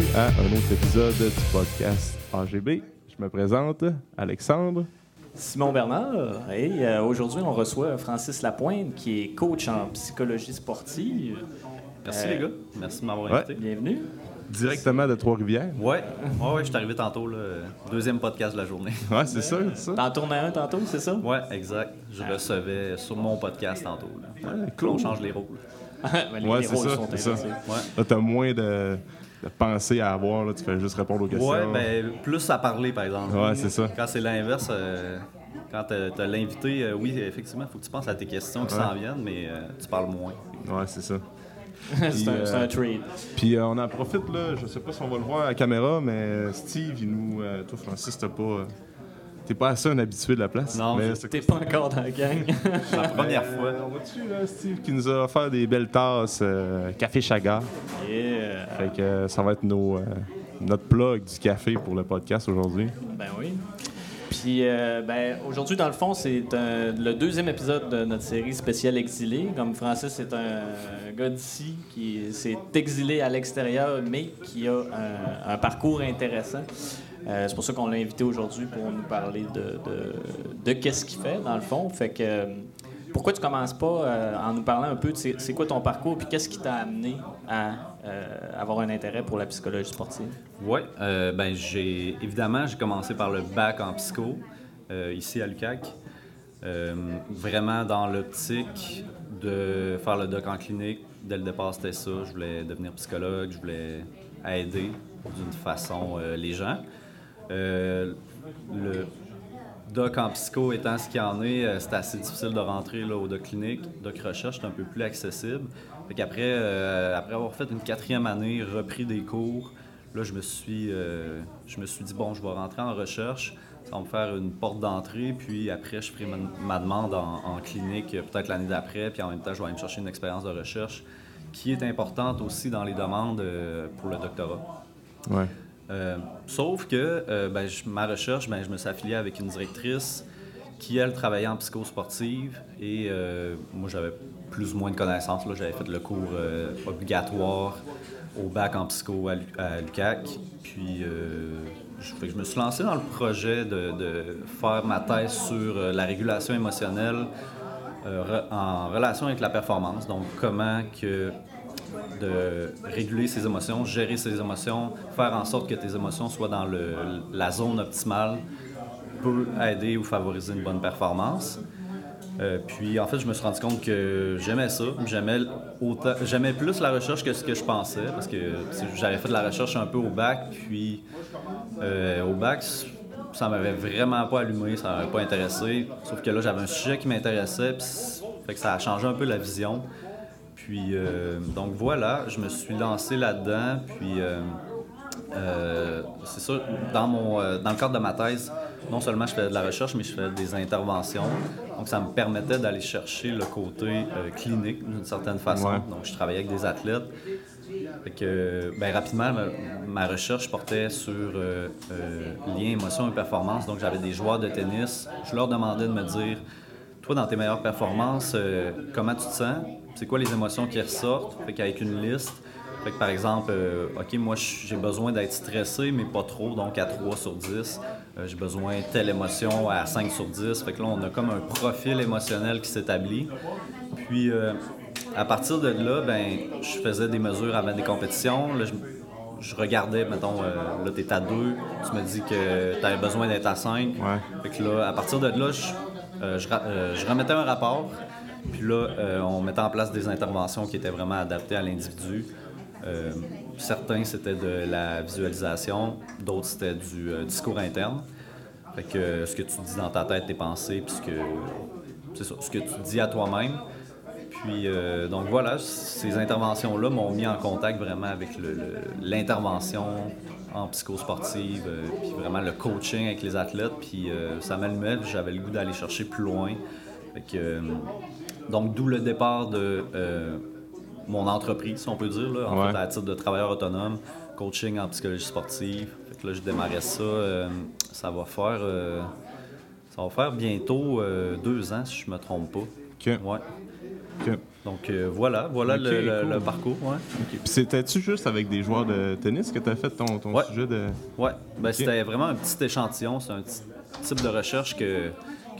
Bienvenue à un autre épisode du podcast AGB. Je me présente, Alexandre. Simon Bernard, et euh, aujourd'hui on reçoit Francis Lapointe qui est coach en psychologie sportive. Merci Euh, les gars. Merci de m'avoir ouais. invité. Bienvenue. Directement de Trois-Rivières. Ouais, ouais, ouais, je suis arrivé tantôt, là, deuxième podcast de la journée. Ouais, c'est ça, c'est ça. T'en tournais un tantôt, c'est ça? Ouais, exact. Je recevais sur mon podcast tantôt. Là. Ouais, On change les rôles. Les- Ouais, les c'est rôles ça, c'est ça. Ouais. Là, t'as moins de, de pensées à avoir, là, tu fais juste répondre aux questions. Ouais, ben plus à parler par exemple. Ouais, c'est ça. Quand c'est l'inverse, euh, quand t'as t'as l'invité, euh, oui, effectivement, il faut que tu penses à tes questions qui Ouais. s'en viennent, mais euh, tu parles moins. Ouais, c'est ça. c'est un, euh, un trade. Puis euh, on en profite, là, je sais pas si on va le voir à la caméra, mais Steve, il nous. euh, toi, Francis, t'as pas. T'es pas assez un habitué de la place. Non, T'es pas encore dans la gang. C'est la première Euh, fois. on va-tu, là, Steve, qui nous a offert des belles tasses euh, Café Chaga? Yeah. Fait que euh, ça va être nos, notre plug du café pour le podcast aujourd'hui. Ben oui. Puis, euh, ben, aujourd'hui, dans le fond, c'est le deuxième épisode de notre série spéciale Exilé. Comme Francis est un, gars d'ici qui s'est exilé à l'extérieur, mais qui a un, un parcours intéressant. Euh, c'est pour ça qu'on l'a invité aujourd'hui pour nous parler de, de, qu'est-ce qu'il fait, dans le fond. Fait que, euh, pourquoi tu commences pas euh, en nous parlant un peu de c'est, quoi ton parcours, puis qu'est-ce qui t'a amené à avoir un intérêt pour la psychologie sportive? Oui, ben j'ai évidemment j'ai commencé par le bac en psycho ici à l'UQAC. Euh, vraiment dans l'optique de faire le doc en clinique. Dès le départ, c'était ça. Je voulais devenir psychologue, je voulais aider d'une façon les gens. Euh, le doc en psycho étant ce qu'il en est, euh, c'était assez difficile de rentrer là, au doc clinique. Doc recherche, c'est un peu plus accessible. Fait qu'après, euh, après avoir fait une quatrième année, repris des cours, là, je me suis, je me suis dit, bon, je vais rentrer en recherche. Ça va me faire une porte d'entrée, puis après, je ferai ma, ma demande en, clinique peut-être l'année d'après, puis en même temps, je vais aller me chercher une expérience de recherche qui est importante aussi dans les demandes pour le doctorat. Ouais. Euh, sauf que euh, ben, ma recherche, ben, je me suis affilié avec une directrice qui, elle, travaillait en psychosportive et euh, moi, j'avais plus ou moins de connaissances. J'avais fait le cours obligatoire au bac en psycho à, Lu- à l'UQAC. Puis, je, me suis lancé dans le projet de, de faire ma thèse sur la régulation émotionnelle en relation avec la performance. Donc, comment que de réguler ses émotions, gérer ses émotions, faire en sorte que tes émotions soient dans la zone optimale peut aider ou favoriser une bonne performance. Euh, puis en fait, je me suis rendu compte que j'aimais ça. J'aimais j'aimais plus la recherche que ce que je pensais parce que j'avais fait de la recherche un peu au bac, puis euh, au bac, ça m'avait vraiment pas allumé, ça m'avait pas intéressé. Sauf que là, j'avais un sujet qui m'intéressait, puis ça a changé un peu la vision. Puis euh, donc voilà, je me suis lancé là-dedans, puis euh, euh, c'est ça, dans, mon, dans le cadre de ma thèse, non seulement je fais de la recherche, mais je fais des interventions. Donc, ça me permettait d'aller chercher le côté euh, clinique d'une certaine façon. Ouais. Donc, je travaillais avec des athlètes. Fait que, ben, rapidement, ma, ma recherche portait sur euh, euh, lien, émotion et performance. Donc, j'avais des joueurs de tennis. Je leur demandais de me dire Toi, dans tes meilleures performances, comment tu te sens C'est quoi les émotions qui ressortent? Fait qu'avec une liste, fait que par exemple, euh, OK, moi, j'ai besoin d'être stressé, mais pas trop, donc à 3 sur 10. Euh, j'ai besoin de telle émotion à 5 sur 10. Fait que là, on a comme un profil émotionnel qui s'établit. Puis, euh, à partir de là, ben, je faisais des mesures avant des compétitions. Là, je, je regardais, mettons, là, t'es à 2, tu me dis que t'avais besoin d'être à 5. Ouais. Fait que là, à partir de là, je, je ra- je remettais un rapport. Puis là, euh, on mettait en place des interventions qui étaient vraiment adaptées à l'individu. Euh, certains, c'était de la visualisation, d'autres, c'était du euh, discours interne. Fait ce que tu dis dans ta tête, tes pensées, puis ce que, ce que tu dis à toi-même. Puis, donc voilà, ces interventions-là m'ont mis en contact vraiment avec l'intervention en psychosportive, puis vraiment le coaching avec les athlètes. Puis ça m'allumait, j'avais le goût d'aller chercher plus loin. Fait donc, d'où le départ de euh, mon entreprise, si on peut dire, là, en Ouais. fait, à titre de travailleur autonome, coaching en psychologie sportive. Fait que là, je démarrais ça. euh, ça va faire. euh, ça va faire bientôt deux ans, si je me trompe pas. OK. Ouais. Donc euh, voilà, voilà le, le- cool. le parcours. Ouais. Puis c'était-tu juste avec des joueurs de tennis que tu as fait ton, ton Ouais. sujet de. Ouais, ben, c'était vraiment un petit échantillon, c'est un petit type de recherche que,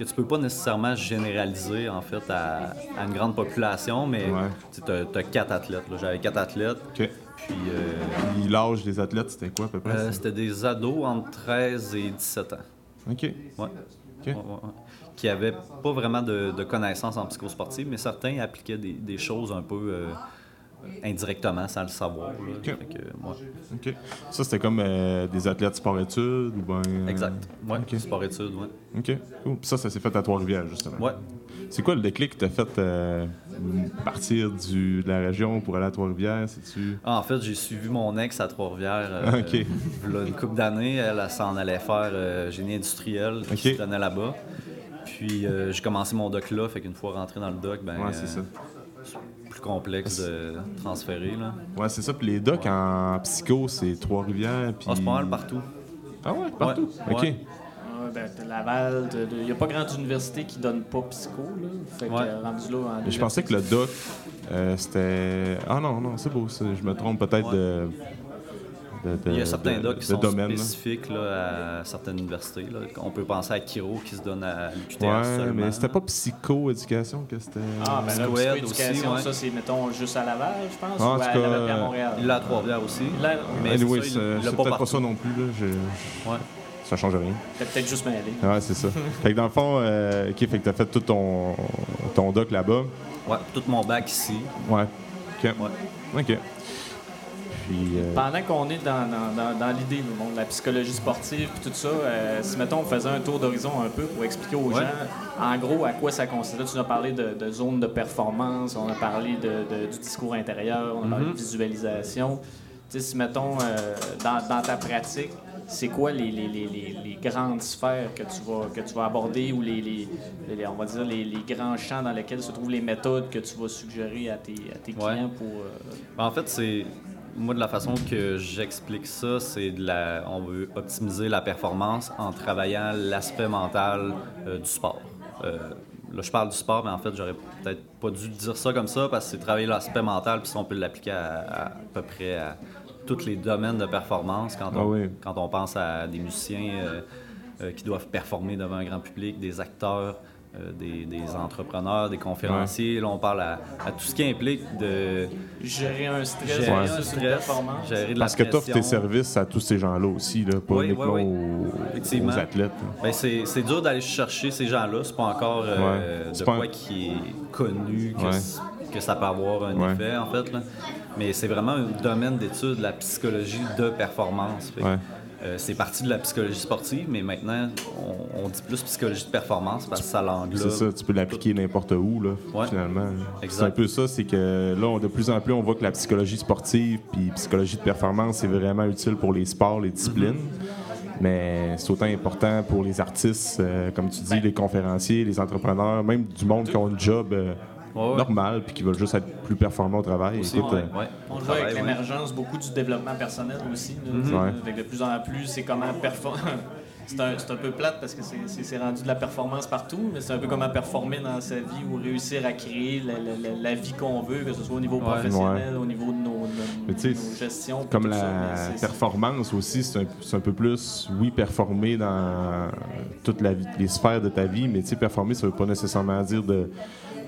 que tu peux pas nécessairement généraliser en fait à, à une grande population, mais Ouais. tu as, quatre athlètes. J'avais quatre athlètes, Ok. puis euh, Puis l'âge des athlètes, c'était quoi à peu près? euh, c'était des ados entre 13 et 17 ans. ok. Ouais. Ouais. Qui n'avaient pas vraiment de, de connaissances en psychosportive, mais certains appliquaient des, des choses un peu euh, indirectement sans le savoir. Fait que, ouais. ok. Ça, c'était comme euh, des athlètes sport-études ou ben. euh, Exact. Ouais, sport-études, ouais. Ok, cool. Puis ça, ça s'est fait à Trois-Rivières, justement. Ouais. C'est quoi le déclic qui t'a fait euh, partir du, de la région pour aller à Trois-Rivières? C'est-tu. Ah, en fait, j'ai suivi mon ex à Trois-Rivières euh, Ok. une couple d'années. Elle, elle s'en allait faire euh, génie industriel qui se tenait là-bas. Puis euh, j'ai commencé mon doc là, fait qu'une fois rentré dans le doc, ben, Ouais, c'est ça. Plus complexe de transférer. Là. Ouais, c'est ça. Puis les docs en psycho, c'est Trois-Rivières. Puis... Ah, c'est pas mal partout. Ah ouais, partout? Ouais. Ok. Ouais. Ouais, ben, t'as Laval, il n'y a pas grande université qui donne pas psycho. Là. Fait que Ouais. euh, rendu là en je pensais que le doc, euh, c'était. Ah non, non, c'est beau. ça. Je me trompe peut-être Ouais. de, de, de- Il y a certains de- docs qui sont domaine, spécifiques là, à certaines universités. Là. On peut penser à Kiro qui se donne à l'UQTR Ouais, seulement. mais c'était pas psycho-éducation que c'était. Ah, ben là, psychoéducation, ouais. ça, c'est, mettons, juste à Laval, je pense, Ah, en ou tout à cas, Laval et à euh, Montréal. Il l'a à Trois-Rivières aussi. Là, Mais Anyway, c'est peut-être pas ça non plus. Là. Je- Ouais. Ça change rien. t'as peut-être juste mêlé. Ouais, c'est ça. fait que dans le fond, euh, ok, fait que t'as fait tout ton, ton doc là-bas. Ouais, tout mon bac ici. Ouais. Ok. Ouais. Ok. Puis. euh, Pendant qu'on est dans, dans, dans, dans l'idée monde de la psychologie sportive et tout ça, euh, si mettons on faisait un tour d'horizon un peu pour expliquer aux Ouais. gens en gros à quoi ça consiste. Là, tu nous as parlé de, de zone de performance, on a parlé de, de- du discours intérieur, on a parlé de visualisation. Tu sais, si mettons euh, dans, dans ta pratique, c'est quoi les, les, les, les, grandes sphères que tu vas, que tu vas aborder ou les, on va dire les, les grands champs dans lesquels se trouvent les méthodes que tu vas suggérer à tes, à tes Ouais. clients pour. euh, Ben, En fait, c'est moi de la façon que j'explique ça, c'est de la on veut optimiser la performance en travaillant l'aspect mental euh, du sport. Euh, là, je parle du sport, mais en fait, j'aurais peut-être pas dû dire ça comme ça parce que c'est travailler l'aspect mental, puis ça, on peut l'appliquer à, à, à peu près à tous les domaines de performance quand on, Ah oui. quand on pense à des musiciens euh, euh, qui doivent performer devant un grand public, des acteurs, euh, des, des entrepreneurs, des conférenciers. Là, on parle à, à tout ce qui implique de gérer un stress gérer un versus une stress, performance. gérer de Parce la que t'offres tes pression. services à tous ces gens-là aussi, là, pas Oui, uniquement oui, oui. Aux, athlètes. Ben, c'est, c'est dur d'aller chercher ces gens-là. C'est pas encore euh, Ouais. de C'est pas quoi un- qui est connu que, Ouais. ça peut avoir un Ouais. effet, en fait. là. Mais c'est vraiment un domaine d'étude, la psychologie de performance. Fait Ouais. Euh, c'est parti de la psychologie sportive, mais maintenant, on, on dit plus psychologie de performance parce que ça l'englobe. C'est ça, tu peux l'appliquer n'importe où, là, Ouais. finalement. C'est un peu ça, c'est que là, on- de plus en plus, on voit que la psychologie sportive puis psychologie de performance, c'est vraiment utile pour les sports, les disciplines. Mm-hmm. Mais c'est autant important pour les artistes, euh, comme tu dis, Ben. les conférenciers, les entrepreneurs, même du monde qui ont un job euh, Ouais, normal puis qui veulent juste être plus performants au travail. Aussi, Écoute, ouais, euh, ouais. On le voit avec l'émergence beaucoup du développement personnel aussi. là, Ouais. avec de plus en plus, c'est comment performer. c'est un, c'est un peu plate parce que c'est- c'est c'est rendu de la performance partout, mais c'est un peu comment performer dans sa vie ou réussir à créer la, la- la- la vie qu'on veut, que ce soit au niveau professionnel, au niveau de nos, nos gestions. Comme ça, la performance aussi, c'est un, c'est un peu plus, oui, performer dans toutes la vie- les sphères de ta vie, mais tu sais, performer, ça veut pas nécessairement dire de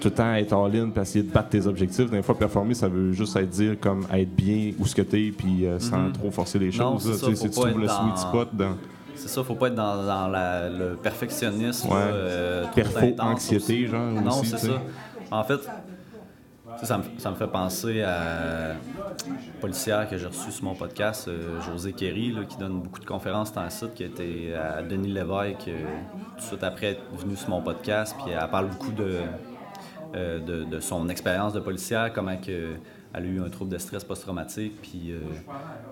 tout le temps être all-in puis essayer de battre tes objectifs. Des fois, performer, ça veut juste être dire comme être bien où ce que t'es puis euh, sans trop forcer les Mhm. Non, choses. sais, ça, si tu trouves le sweet spot dans C'est ça, faut pas être dans, dans la- le perfectionnisme. Ouais. euh, trop Perfo, anxiété, aussi. genre, Non, c'est ça. En fait, ça me, ça me fait penser à une policière que j'ai reçue sur mon podcast, euh, José Kerry, là, qui donne beaucoup de conférences dans le site, qui était à Denis Lévesque euh, tout de suite après être venu sur mon podcast. Puis elle parle beaucoup de, euh, de, de son expérience de policière, comment que elle a eu un trouble de stress post-traumatique, puis euh,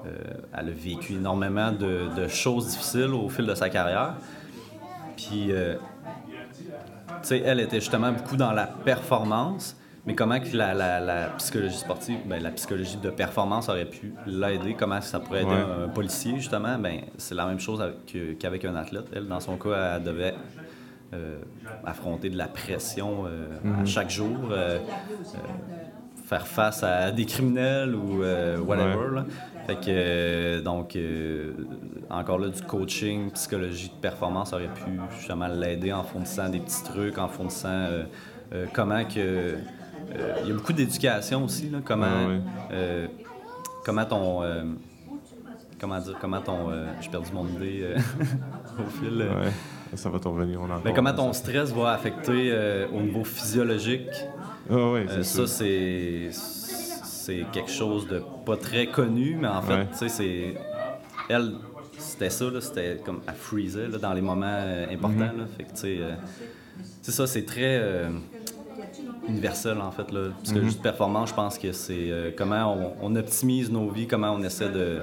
euh, elle a vécu énormément de, de choses difficiles au fil de sa carrière. Puis, tu sais, elle était justement beaucoup dans la performance, mais comment que la, la- la psychologie sportive, ben, la psychologie de performance aurait pu l'aider, comment ça pourrait aider Ouais. un policier, justement, ben, c'est la même chose qu'avec un athlète. Elle, dans son cas, elle devait affronter de la pression à chaque jour, faire face à des criminels ou whatever. Fait que, donc, encore là, du coaching, psychologie de performance aurait pu justement l'aider en fournissant des petits trucs, en fournissant comment que euh, il y a beaucoup d'éducation aussi, là, comment, euh, comment ton. Euh, comment dire, comment ton. J'ai perdu mon idée au fil. Ça va t'en revenir. Mais comment ton stress va affecter au niveau physiologique? Ah ça, c'est c'est quelque chose de pas très connu, mais en fait, tu sais, c'est. Elle, c'était ça, c'était comme à freezer dans les moments importants. Mm-hmm. Fait que, tu sais, c'est ça, c'est très universel, en fait. Là. Parce que mhm. juste performance, je pense que c'est euh, comment on, optimise nos vies, comment on essaie de euh,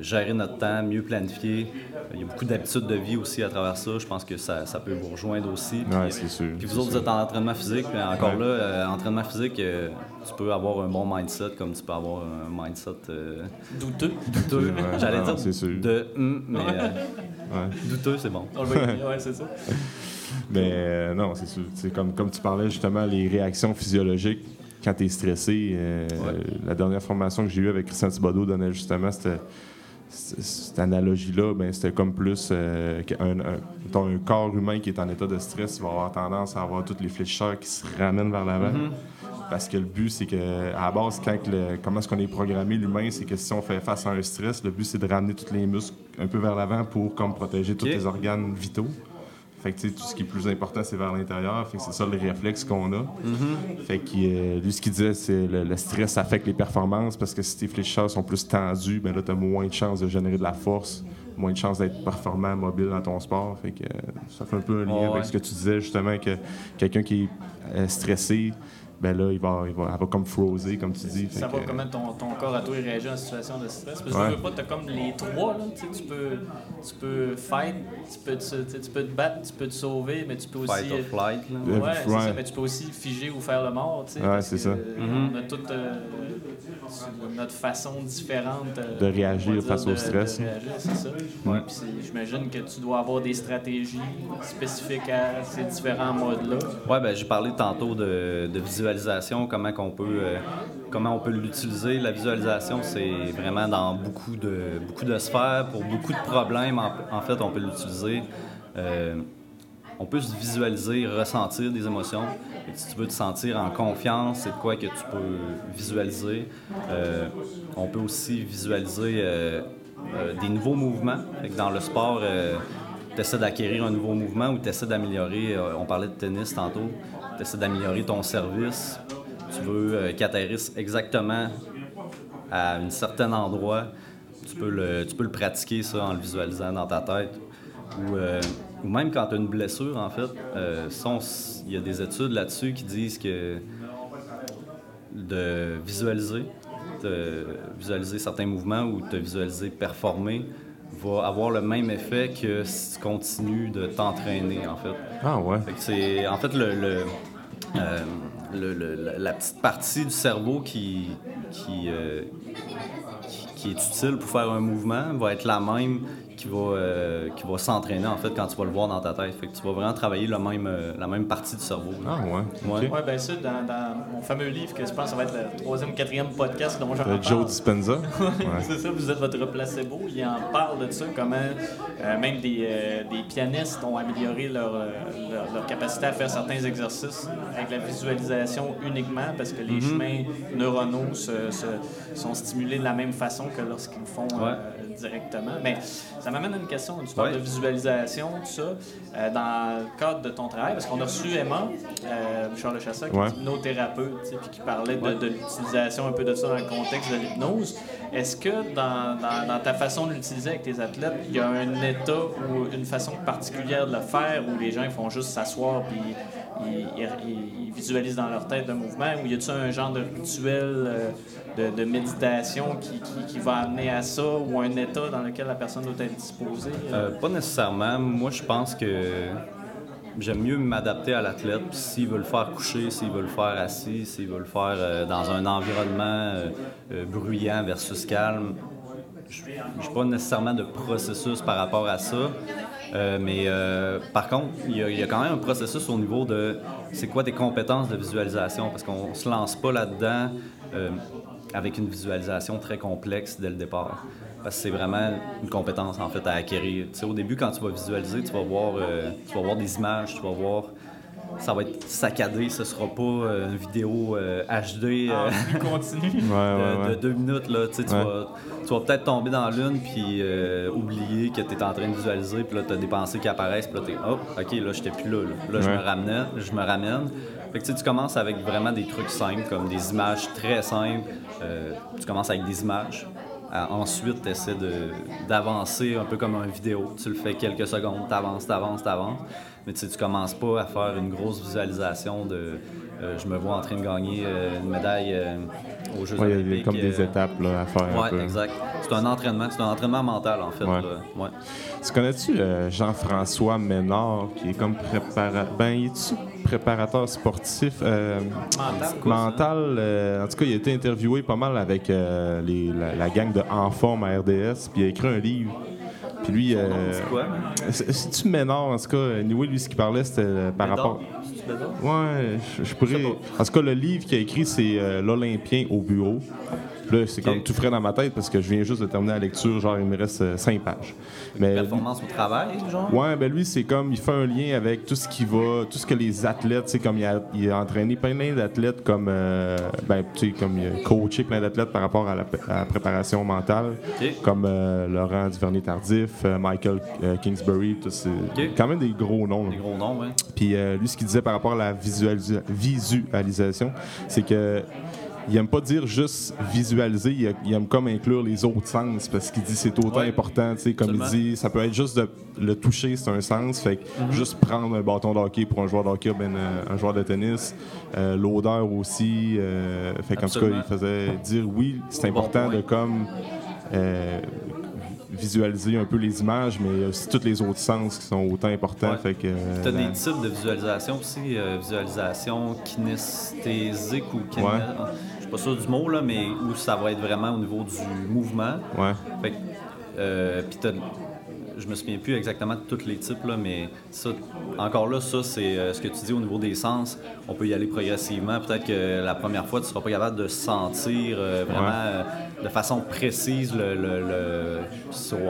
gérer notre temps, mieux planifier. Il y a beaucoup d'habitudes de vie aussi à travers ça. Je pense que ça, ça peut vous rejoindre aussi. Puis, c'est sûr. Puis vous autres, vous êtes en entraînement physique. mais encore là, euh, entraînement physique, tu peux avoir un bon mindset comme tu peux avoir un mindset... douteux. Douteux. J'allais dire de... Hum, mais douteux, c'est bon. ouais, c'est ça. Mais euh, non, c'est sûr. comme, comme tu parlais justement, les réactions physiologiques quand tu es stressé. Euh, la dernière formation que j'ai eue avec Christian Thibodeau donnait justement cette, analogie-là. Ben, c'était comme plus euh, un, un, corps humain qui est en état de stress, il va avoir tendance à avoir toutes les fléchisseurs qui se ramènent vers l'avant. Mm-hmm. Parce que le but, c'est que, à la base, quand comment est-ce qu'on est programmé, l'humain, c'est que si on fait face à un stress, le but, c'est de ramener tous les muscles un peu vers l'avant pour comme, protéger tous les organes vitaux. Fait que, tout ce qui est plus important, c'est vers l'intérieur. Fait que c'est ça le réflexe qu'on a. Mm-hmm. Fait que euh, lui, ce qu'il disait, c'est le, le stress affecte les performances parce que si tes fléchisseurs sont plus tendus, ben là, tu as moins de chances de générer de la force, moins de chances d'être performant, mobile dans ton sport. Fait que euh, ça fait un peu un lien avec ce que tu disais, justement, que quelqu'un qui est euh, stressé, ben là, il va, il va, elle va comme frozer, comme tu dis. Ça va comment ton, ton, corps à toi réagit en situation de stress. Parce que ouais. tu veux pas, tu as comme les trois, là, tu peux, tu peux fight, tu peux, te, tu peux te battre, tu peux te sauver, mais tu peux aussi. Fight or flight, là. Ouais, c'est ça, mais tu peux aussi figer ou faire le mort, tu sais. Ouais, c'est ça. On a toute euh, notre façon différente euh, de réagir face au stress. De réagir, c'est ça. Ouais. J'imagine que tu dois avoir des stratégies spécifiques à ces différents modes-là. Ouais, ben j'ai parlé tantôt de, de visualisation comment on peut, euh, comment on peut l'utiliser. La visualisation, c'est vraiment dans beaucoup de, beaucoup de sphères. Pour beaucoup de problèmes, en, fait, on peut l'utiliser. Euh, on peut se visualiser, ressentir des émotions. Si tu veux te sentir en confiance, c'est quoi que tu peux visualiser. Euh, on peut aussi visualiser des nouveaux mouvements. dans le sport, tu essaies d'acquérir un nouveau mouvement ou tu essaies d'améliorer. on parlait de tennis tantôt tu essaies d'améliorer ton service, tu veux euh, exactement à un certain endroit, tu peux, le, tu peux le pratiquer ça en le visualisant dans ta tête. Ou, euh, même quand tu as une blessure, en fait, euh, il y a des études là-dessus qui disent que de visualiser, de visualiser certains mouvements ou de visualiser performer va avoir le même effet que si tu continues de t'entraîner, en fait. Ah ouais. c'est, en fait, le, euh, la petite partie du cerveau qui, euh, qui, qui, est utile pour faire un mouvement va être la même qui va, euh, qui va s'entraîner en fait quand tu vas le voir dans ta tête. Fait que tu vas vraiment travailler le même, euh, la même partie du cerveau. Ah ouais. Ouais, ouais ben ça, dans, dans, mon fameux livre, que je pense que ça va être le troisième, quatrième podcast dont j'en parle. Joe Dispenza. c'est ça, vous êtes votre placebo. Il en parle de ça, comment euh, même des, des, pianistes ont amélioré leur, leur, capacité à faire certains exercices avec la visualisation uniquement parce que les mm-hmm. chemins neuronaux se, sont stimulés de la même façon que lorsqu'ils font directement. Mais ça m'amène à une question. Tu parles de visualisation, tout ça. Euh, dans le cadre de ton travail, parce qu'on a reçu Emma, euh, Charles Chassa, qui est hypnothérapeute, puis qui parlait de, l'utilisation un peu de ça dans le contexte de l'hypnose. Est-ce que dans, dans, ta façon de l'utiliser avec tes athlètes, il y a un état ou une façon particulière de le faire où les gens font juste s'asseoir puis ils, visualisent dans leur tête un mouvement, ou y a-t-il un genre de rituel euh, de, méditation qui, va amener à ça, ou un état dans lequel la personne doit être disposée? Euh, pas nécessairement. Moi, je pense que j'aime mieux m'adapter à l'athlète. S'il veut le faire coucher, s'il veut le faire assis, s'il veut le faire euh, dans un environnement bruyant versus calme, je n'ai pas nécessairement de processus par rapport à ça. Euh, mais euh, par contre, il y, a quand même un processus au niveau de c'est quoi tes compétences de visualisation, parce qu'on ne se lance pas là-dedans euh, avec une visualisation très complexe dès le départ. Parce que c'est vraiment une compétence en fait à acquérir. Tu sais, au début, quand tu vas visualiser, tu vas voir, tu vas voir des images, tu vas voir ça va être saccadé, ce sera pas euh, une vidéo HD euh, ah, continue de, deux minutes. Là, tu, vas, tu vas peut-être tomber dans l'une puis euh, oublier que tu es en train de visualiser, puis là tu as des pensées qui apparaissent, puis là tu es hop, ok, là j'étais plus là. Là, je, me ramène, je me ramène. Fait que, tu commences avec vraiment des trucs simples, comme des images très simples. tu commences avec des images. Ensuite, tu essaies d'avancer un peu comme une vidéo. Tu le fais quelques secondes, tu avances, tu avances, tu avances mais tu sais, commences pas à faire une grosse visualisation de euh, je me vois en train de gagner euh, une médaille euh, aux Jeux Olympiques. Il y a comme des étapes à faire. Oui, exact. C'est un entraînement, c'est un entraînement mental en fait. Ouais. Tu connais-tu Jean-François Ménard qui est comme préparateur. Ben, est-tu préparateur sportif mental? mental en tout cas, il a été interviewé pas mal avec les, la, gang de En Forme à RDS, puis il a écrit un livre. Puis lui. quoi? Si tu Ménard, en tout cas, anyway, lui, ce qu'il parlait, c'était par rapport. Ouais, je, pourrais. En tout cas, le livre qu'il a écrit, c'est euh, L'Olympien au bureau. Là, c'est comme tout frais dans ma tête parce que je viens juste de terminer la lecture, genre il me reste euh, cinq pages. Mais, Performance au travail, genre? Ouais, ben lui, c'est comme, il fait un lien avec tout ce qui va, tout ce que les athlètes, c'est comme il a, il a, entraîné plein d'athlètes comme, euh, ben, tu sais, comme il a coaché plein d'athlètes par rapport à la, préparation mentale, comme euh, Laurent Duvernay-Tardif, Michael Kingsbury, tout c'est quand même des gros noms. Des gros noms, oui. Puis lui, ce qu'il disait par rapport à la visualisation, c'est que il aime pas dire juste visualiser, il, aime comme inclure les autres sens parce qu'il dit c'est autant important, tu sais, comme il dit, ça peut être juste de le toucher, c'est un sens, fait que mhm. juste prendre un bâton de hockey pour un joueur de hockey, ben, euh, un joueur de tennis, euh, l'odeur aussi, euh, fait qu'en tout cas, il faisait dire oui, c'est important de comme visualiser un peu les images, mais aussi tous les autres sens qui sont autant importants. Fait que, tu as des types de visualisation aussi, visualisation kinesthésique ou kinesthésique suis pas sûr du mot, là, mais où ça va être vraiment au niveau du mouvement. Ouais. Fait euh, je me souviens plus exactement de tous les types, là, mais ça, encore là, ça, c'est euh, ce que tu dis au niveau des sens. On peut y aller progressivement. Peut-être que la première fois, tu seras pas capable de sentir euh, vraiment euh, de façon précise le, le, le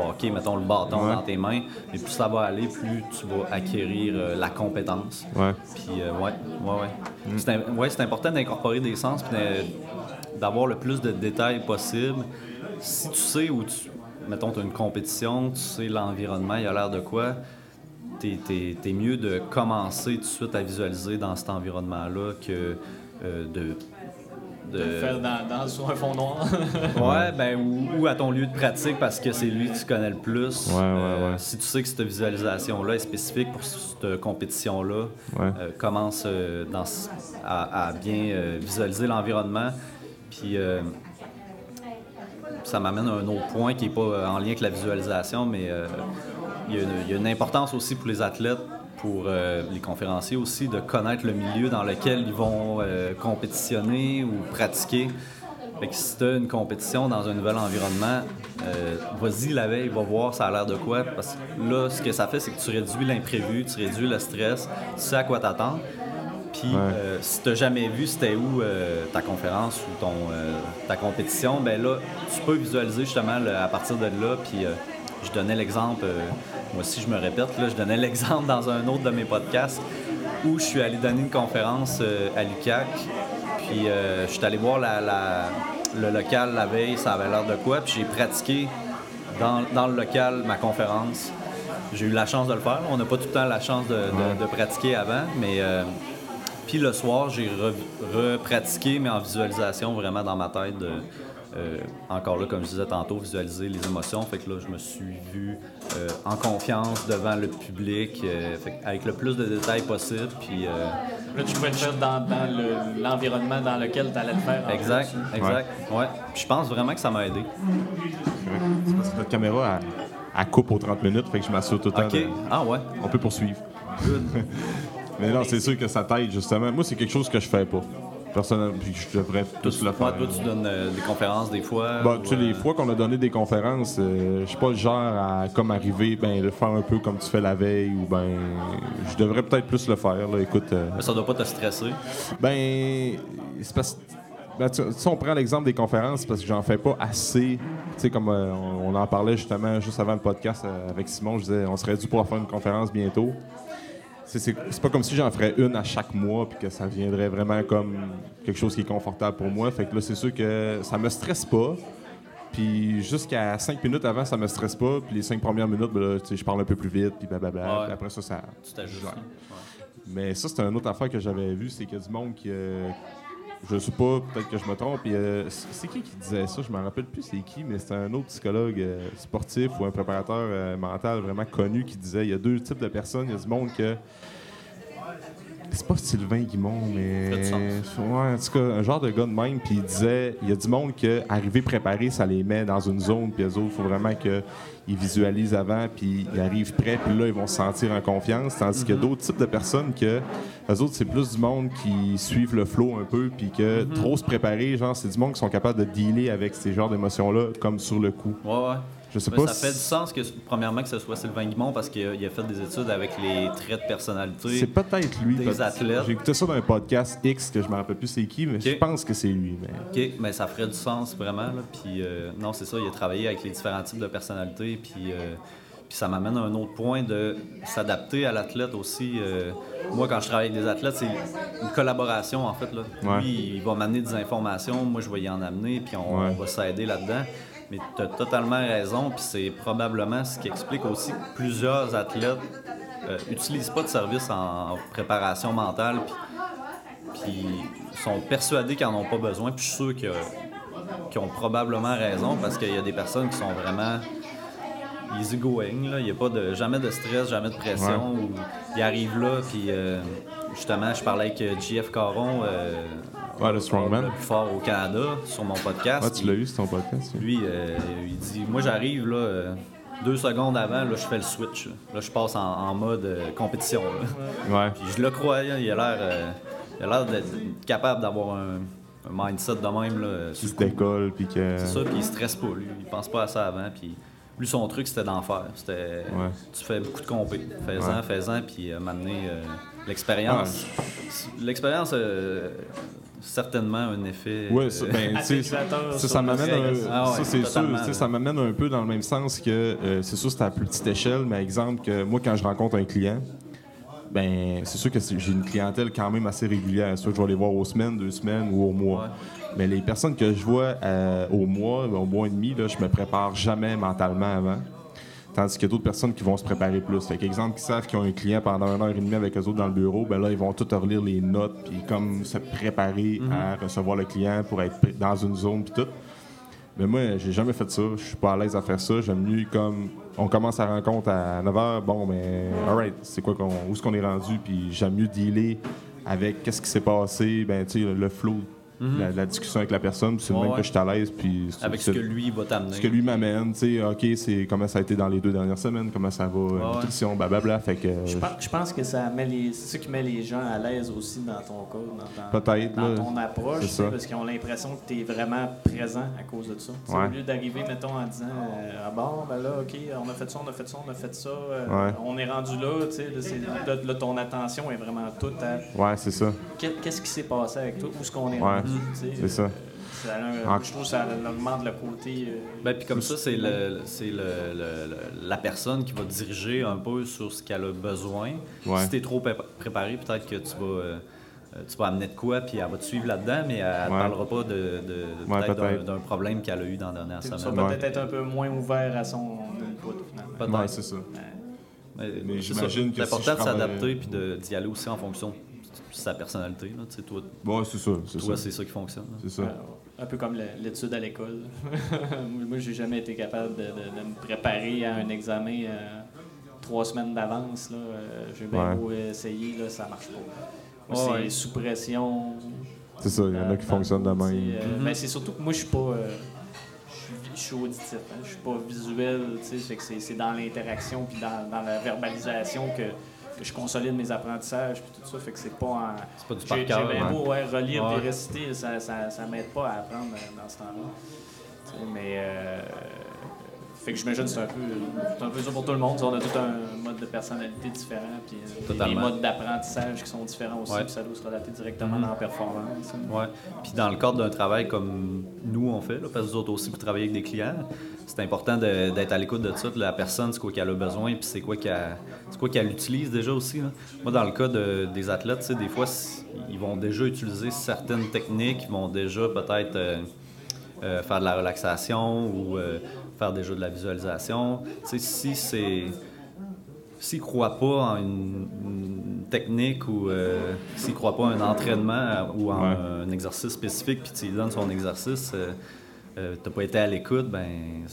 hockey, mettons le bâton dans tes mains. Mais plus ça va aller, plus tu vas acquérir la compétence. Ouais. Puis, ouais, ouais, ouais. Mm. C'est, ouais, c'est important d'incorporer des sens puis d'avoir le plus de détails possible. Si tu sais où tu mettons, tu as une compétition, tu sais l'environnement, il a l'air de quoi, t'es es, mieux de commencer tout de suite à visualiser dans cet environnement-là que euh, de de... le faire dans, dans, sur un fond noir. ouais, ben, ou, à ton lieu de pratique parce que c'est lui que tu connais le plus. Ouais, euh, ouais, si tu sais que cette visualisation-là est spécifique pour cette compétition-là, euh, commence dans, à, à, bien visualiser l'environnement. Puis ça m'amène à un autre point qui n'est pas euh, en lien avec la visualisation, mais euh, il, y a une, importance aussi pour les athlètes, pour euh, les conférenciers aussi, de connaître le milieu dans lequel ils vont compétitionner ou pratiquer. Fait si tu as une compétition dans un nouvel environnement, vas-y la veille, va voir ça a l'air de quoi. Parce que là, ce que ça fait, c'est que tu réduis l'imprévu, tu réduis le stress, tu sais à quoi t'attendre. Puis euh, si tu n'as jamais vu c'était où euh, ta conférence ou ton, euh, ta compétition, ben là, tu peux visualiser justement à partir de là. Puis je donnais l'exemple, moi aussi je me répète, là, je donnais l'exemple dans un autre de mes podcasts où je suis allé donner une conférence à l'UCAC. Puis je suis allé voir le local la veille, ça avait l'air de quoi. Puis j'ai pratiqué dans, le local ma conférence. J'ai eu la chance de le faire. On n'a pas tout le temps la chance de, de pratiquer avant, mais puis le soir, j'ai repratiqué, mais en visualisation, vraiment dans ma tête. Euh, encore là, comme je disais tantôt, visualiser les émotions. Fait que là, je me suis vu euh, en confiance devant le public, euh, avec le plus de détails possible. Puis, là, tu pouvais le faire dans, l'environnement dans lequel tu allais le faire. Exact, exact. Ouais. je pense vraiment que ça m'a aidé. Parce que notre caméra, elle, coupe aux 30 minutes, fait que je m'assure tout le temps. OK. Ah ouais. On peut poursuivre. Mais non, c'est sûr que ça t'aide, justement. Moi, c'est quelque chose que je fais pas. personnellement, puis je devrais Toi, tu, le faire. toi, tu donnes euh, des conférences des fois. Bah, ou, tu sais, les euh, fois qu'on a donné des conférences, euh, je suis pas le genre à comme arriver, ben le faire un peu comme tu fais la veille ou ben je devrais peut-être plus le faire. Là. Écoute, euh, mais ça doit pas te stresser. ben c'est parce ben, tu- si on prend l'exemple des conférences, c'est parce que j'en fais pas assez. Tu sais, comme euh, on, on en parlait justement juste avant le podcast euh, avec Simon, je disais on serait dû pouvoir faire une conférence bientôt. C'est- pas comme si j'en ferais une à chaque mois puis que ça viendrait vraiment comme quelque chose qui est confortable pour moi. Fait que là, c'est sûr que ça me stresse pas. Puis jusqu'à cinq minutes avant, ça me stresse pas. Puis les cinq premières minutes, ben là, je parle un peu plus vite. Puis blablabla. Ouais. Puis après ça, ça. Tu t'ajustes. Ouais. Mais ça, c'est une autre affaire que j'avais vue. C'est qu'il y a du monde qui. euh, je sais pas, peut-être que je me trompe. euh, c'est c'est qui qui disait ça? Je me rappelle plus c'est qui, mais c'était un autre psychologue euh, sportif ou un préparateur euh, mental vraiment connu qui disait il y a deux types de personnes. Il y a du monde que. C'est pas Sylvain Guimond, mais. Ouais, en tout cas, un genre de gars de même. Puis il disait il y a du monde que arriver préparé, ça les met dans une zone. Puis eux autres, il faut vraiment qu'ils visualisent avant. Puis ils arrivent prêts. Puis là, ils vont se sentir en confiance. Tandis qu'il y a d'autres types de personnes que. Eux autres, c'est plus du monde qui suivent le flow un peu. Puis que trop se préparer, genre, c'est du monde qui sont capables de dealer avec ces genres d'émotions-là, comme sur le coup. Ouais, ouais. Je sais Mais pas ça si- fait du sens que, premièrement, que ce soit Sylvain Guimond parce qu'il a, fait des études avec les traits de personnalité. C'est peut-être lui. des athlètes. J'ai écouté ça dans un podcast X que je me rappelle plus c'est qui, mais je pense que c'est lui. Mais... OK, mais ça ferait du sens vraiment. Là. Puis, euh, non, c'est ça, il a travaillé avec les différents types de personnalités. Puis, euh, puis ça m'amène à un autre point de s'adapter à l'athlète aussi. Euh, moi, quand je travaille avec des athlètes, c'est une collaboration en fait. Là. Ouais. Lui, il va m'amener des informations, moi, je vais y en amener, puis on, Ouais. on va s'aider là-dedans. Mais tu as totalement raison, puis c'est probablement ce qui explique aussi que plusieurs athlètes n'utilisent pas de service en préparation mentale, puis sont persuadés qu'ils n'en ont pas besoin. Puis je suis sûr que- qu'ils ont probablement raison parce qu'il y a des personnes qui sont vraiment easy going. Là. Il n'y a pas de, jamais de stress, jamais de pression. Ou ils arrivent là, puis euh, justement, je parlais avec euh, JF Caron, euh, Ouais, le strongman. le plus fort au Canada, sur mon podcast. Ah, tu l'as eu, c'est ton podcast? Lui, euh, il dit Moi, j'arrive là. euh, deux secondes avant, là, je fais le switch. Là, je passe en, en mode euh, compétition. là. Ouais. Puis je le croyais, il a l'air il a l'air d'être capable d'avoir un, un mindset de même. Là, Qui sur se décolle, puis que. C'est ça, puis il stresse pas, lui. Il pense pas à ça avant. Puis lui, son truc, c'était d'en faire. C'était. Ouais. Tu fais beaucoup de compé. Fais-en, Ouais. fais-en, puis m'amener euh, l'expérience. L'expérience certainement un effet. Ouais, euh, ça, ben, tu sais, Atténuateur ça, ça m'amène un, Ah ouais, ça c'est sûr, totalement, tu sais, là. ça m'amène un peu dans le même sens que euh, c'est sûr c'est à plus petite échelle, mais exemple que moi quand je rencontre un client, ben c'est sûr que j'ai une clientèle quand même assez régulière. Soit je vais les voir aux semaines, deux semaines ou au mois. Ouais. Mais les personnes que je vois euh, au mois, au mois et demi, là, je me prépare jamais mentalement avant. Tandis qu'il y a d'autres personnes qui vont se préparer plus. Fait exemple, qui savent qu'ils ont un client pendant une heure et demie avec eux autres dans le bureau, ben là, ils vont tout relire les notes, puis comme se préparer à recevoir le client pour être dans une zone, puis tout. Mais moi, j'ai jamais fait ça. Je suis pas à l'aise à faire ça. J'aime mieux comme on commence la rencontre à 9h, bon, mais alright, c'est quoi qu'on, où est-ce qu'on est rendu, puis j'aime mieux dealer avec qu'est-ce qui s'est passé, ben, tu sais, le flow, la, la discussion avec la personne, puis c'est le Ouais, même ouais. que je suis à l'aise, puis Avec ce que lui va t'amener. ce que lui m'amène, tu sais, OK, c'est comment ça a été dans les deux dernières semaines, comment ça va, euh, ouais. nutrition, blablabla, fait que... Je pense, je pense que ça met les, c'est ça qui met les gens à l'aise aussi dans ton cas, dans, dans là. ton approche, ça. parce qu'ils ont l'impression que tu es vraiment présent à cause de ça. Ouais. Au lieu d'arriver, mettons, en disant euh, Ah bon, ben là, OK, on a fait ça, on a fait ça, on a fait ça, euh, Ouais. on est rendu là, tu sais, ton attention est vraiment toute à Ouais, c'est ça. qu'est- qu'est-ce qui s'est passé avec toi, où est-ce qu'on est Ouais. rendu, C'est ça. euh, ça a un- En- je trouve que ça augmente le côté. euh, Ben, puis comme ça, c'est le, c'est le, le- le- la personne qui va diriger un peu sur ce qu'elle a besoin. Ouais. Si tu es trop pré- préparé, peut-être que tu vas, euh, tu vas amener de quoi, puis elle va te suivre là-dedans, mais elle ne Ouais. parlera pas de, de- Ouais, peut-être d'un- problème qu'elle a eu dans la dernière semaine. Ouais. peut-être être un peu moins ouvert à son input, finalement. Peut-être. Ouais, c'est ça. Mais, j'imagine ça. que C'est important de s'adapter puis d'y aller aussi en fonction de sa personnalité. Là. Tu sais, Toi, Ouais, c'est ça, c'est toi ça. c'est ça qui fonctionne. là. C'est ça. Un peu comme l'étude à l'école. moi, j'ai jamais été capable de, de- de me préparer à un examen euh, trois semaines d'avance. là. Euh, j'ai bien Ouais. beau essayer, là, ça marche pas. Moi, Ouais. c'est sous pression. C'est ça, il y en a qui fonctionnent de même. C'est, euh, ben, c'est surtout que moi, je suis pas. euh, je suis- auditif, hein. je suis pas visuel, tu sais, fait que c'est, c'est dans l'interaction puis dans, dans la verbalisation que je consolide mes apprentissages puis tout ça. Fait que c'est pas en... C'est pas du J'ai bien ouais. beau ouais, relire Ouais. et réciter, ça, ça, ça m'aide pas à apprendre dans, dans ce temps-là. Mais euh, fait que j'imagine que c'est un peu c'est un peu ça pour tout le monde. On a tout un mode de personnalité différent, puis euh, des- modes d'apprentissage qui sont différents aussi, Ouais. puis ça doit se relater directement dans la performance. Ouais. Puis dans le cadre d'un travail comme nous on fait, là, parce que nous autres aussi vous travaillez avec des clients, c'est important de- d'être à l'écoute de ça, de la personne, c'est quoi qu'elle a besoin, puis c'est quoi qu'elle c'est quoi qu'elle utilise déjà aussi. là. Moi dans le cas de- des athlètes, des fois ils vont déjà utiliser certaines techniques, ils vont déjà peut-être euh, euh, faire de la relaxation ou euh, faire déjà de la visualisation. Tu si c'est s'ils ne croient pas en une, une technique ou euh, s'ils ne croient pas en un entraînement ou en Ouais. un exercice spécifique, puis tu donnes son exercice, euh, euh, t'as pas été à l'écoute, ben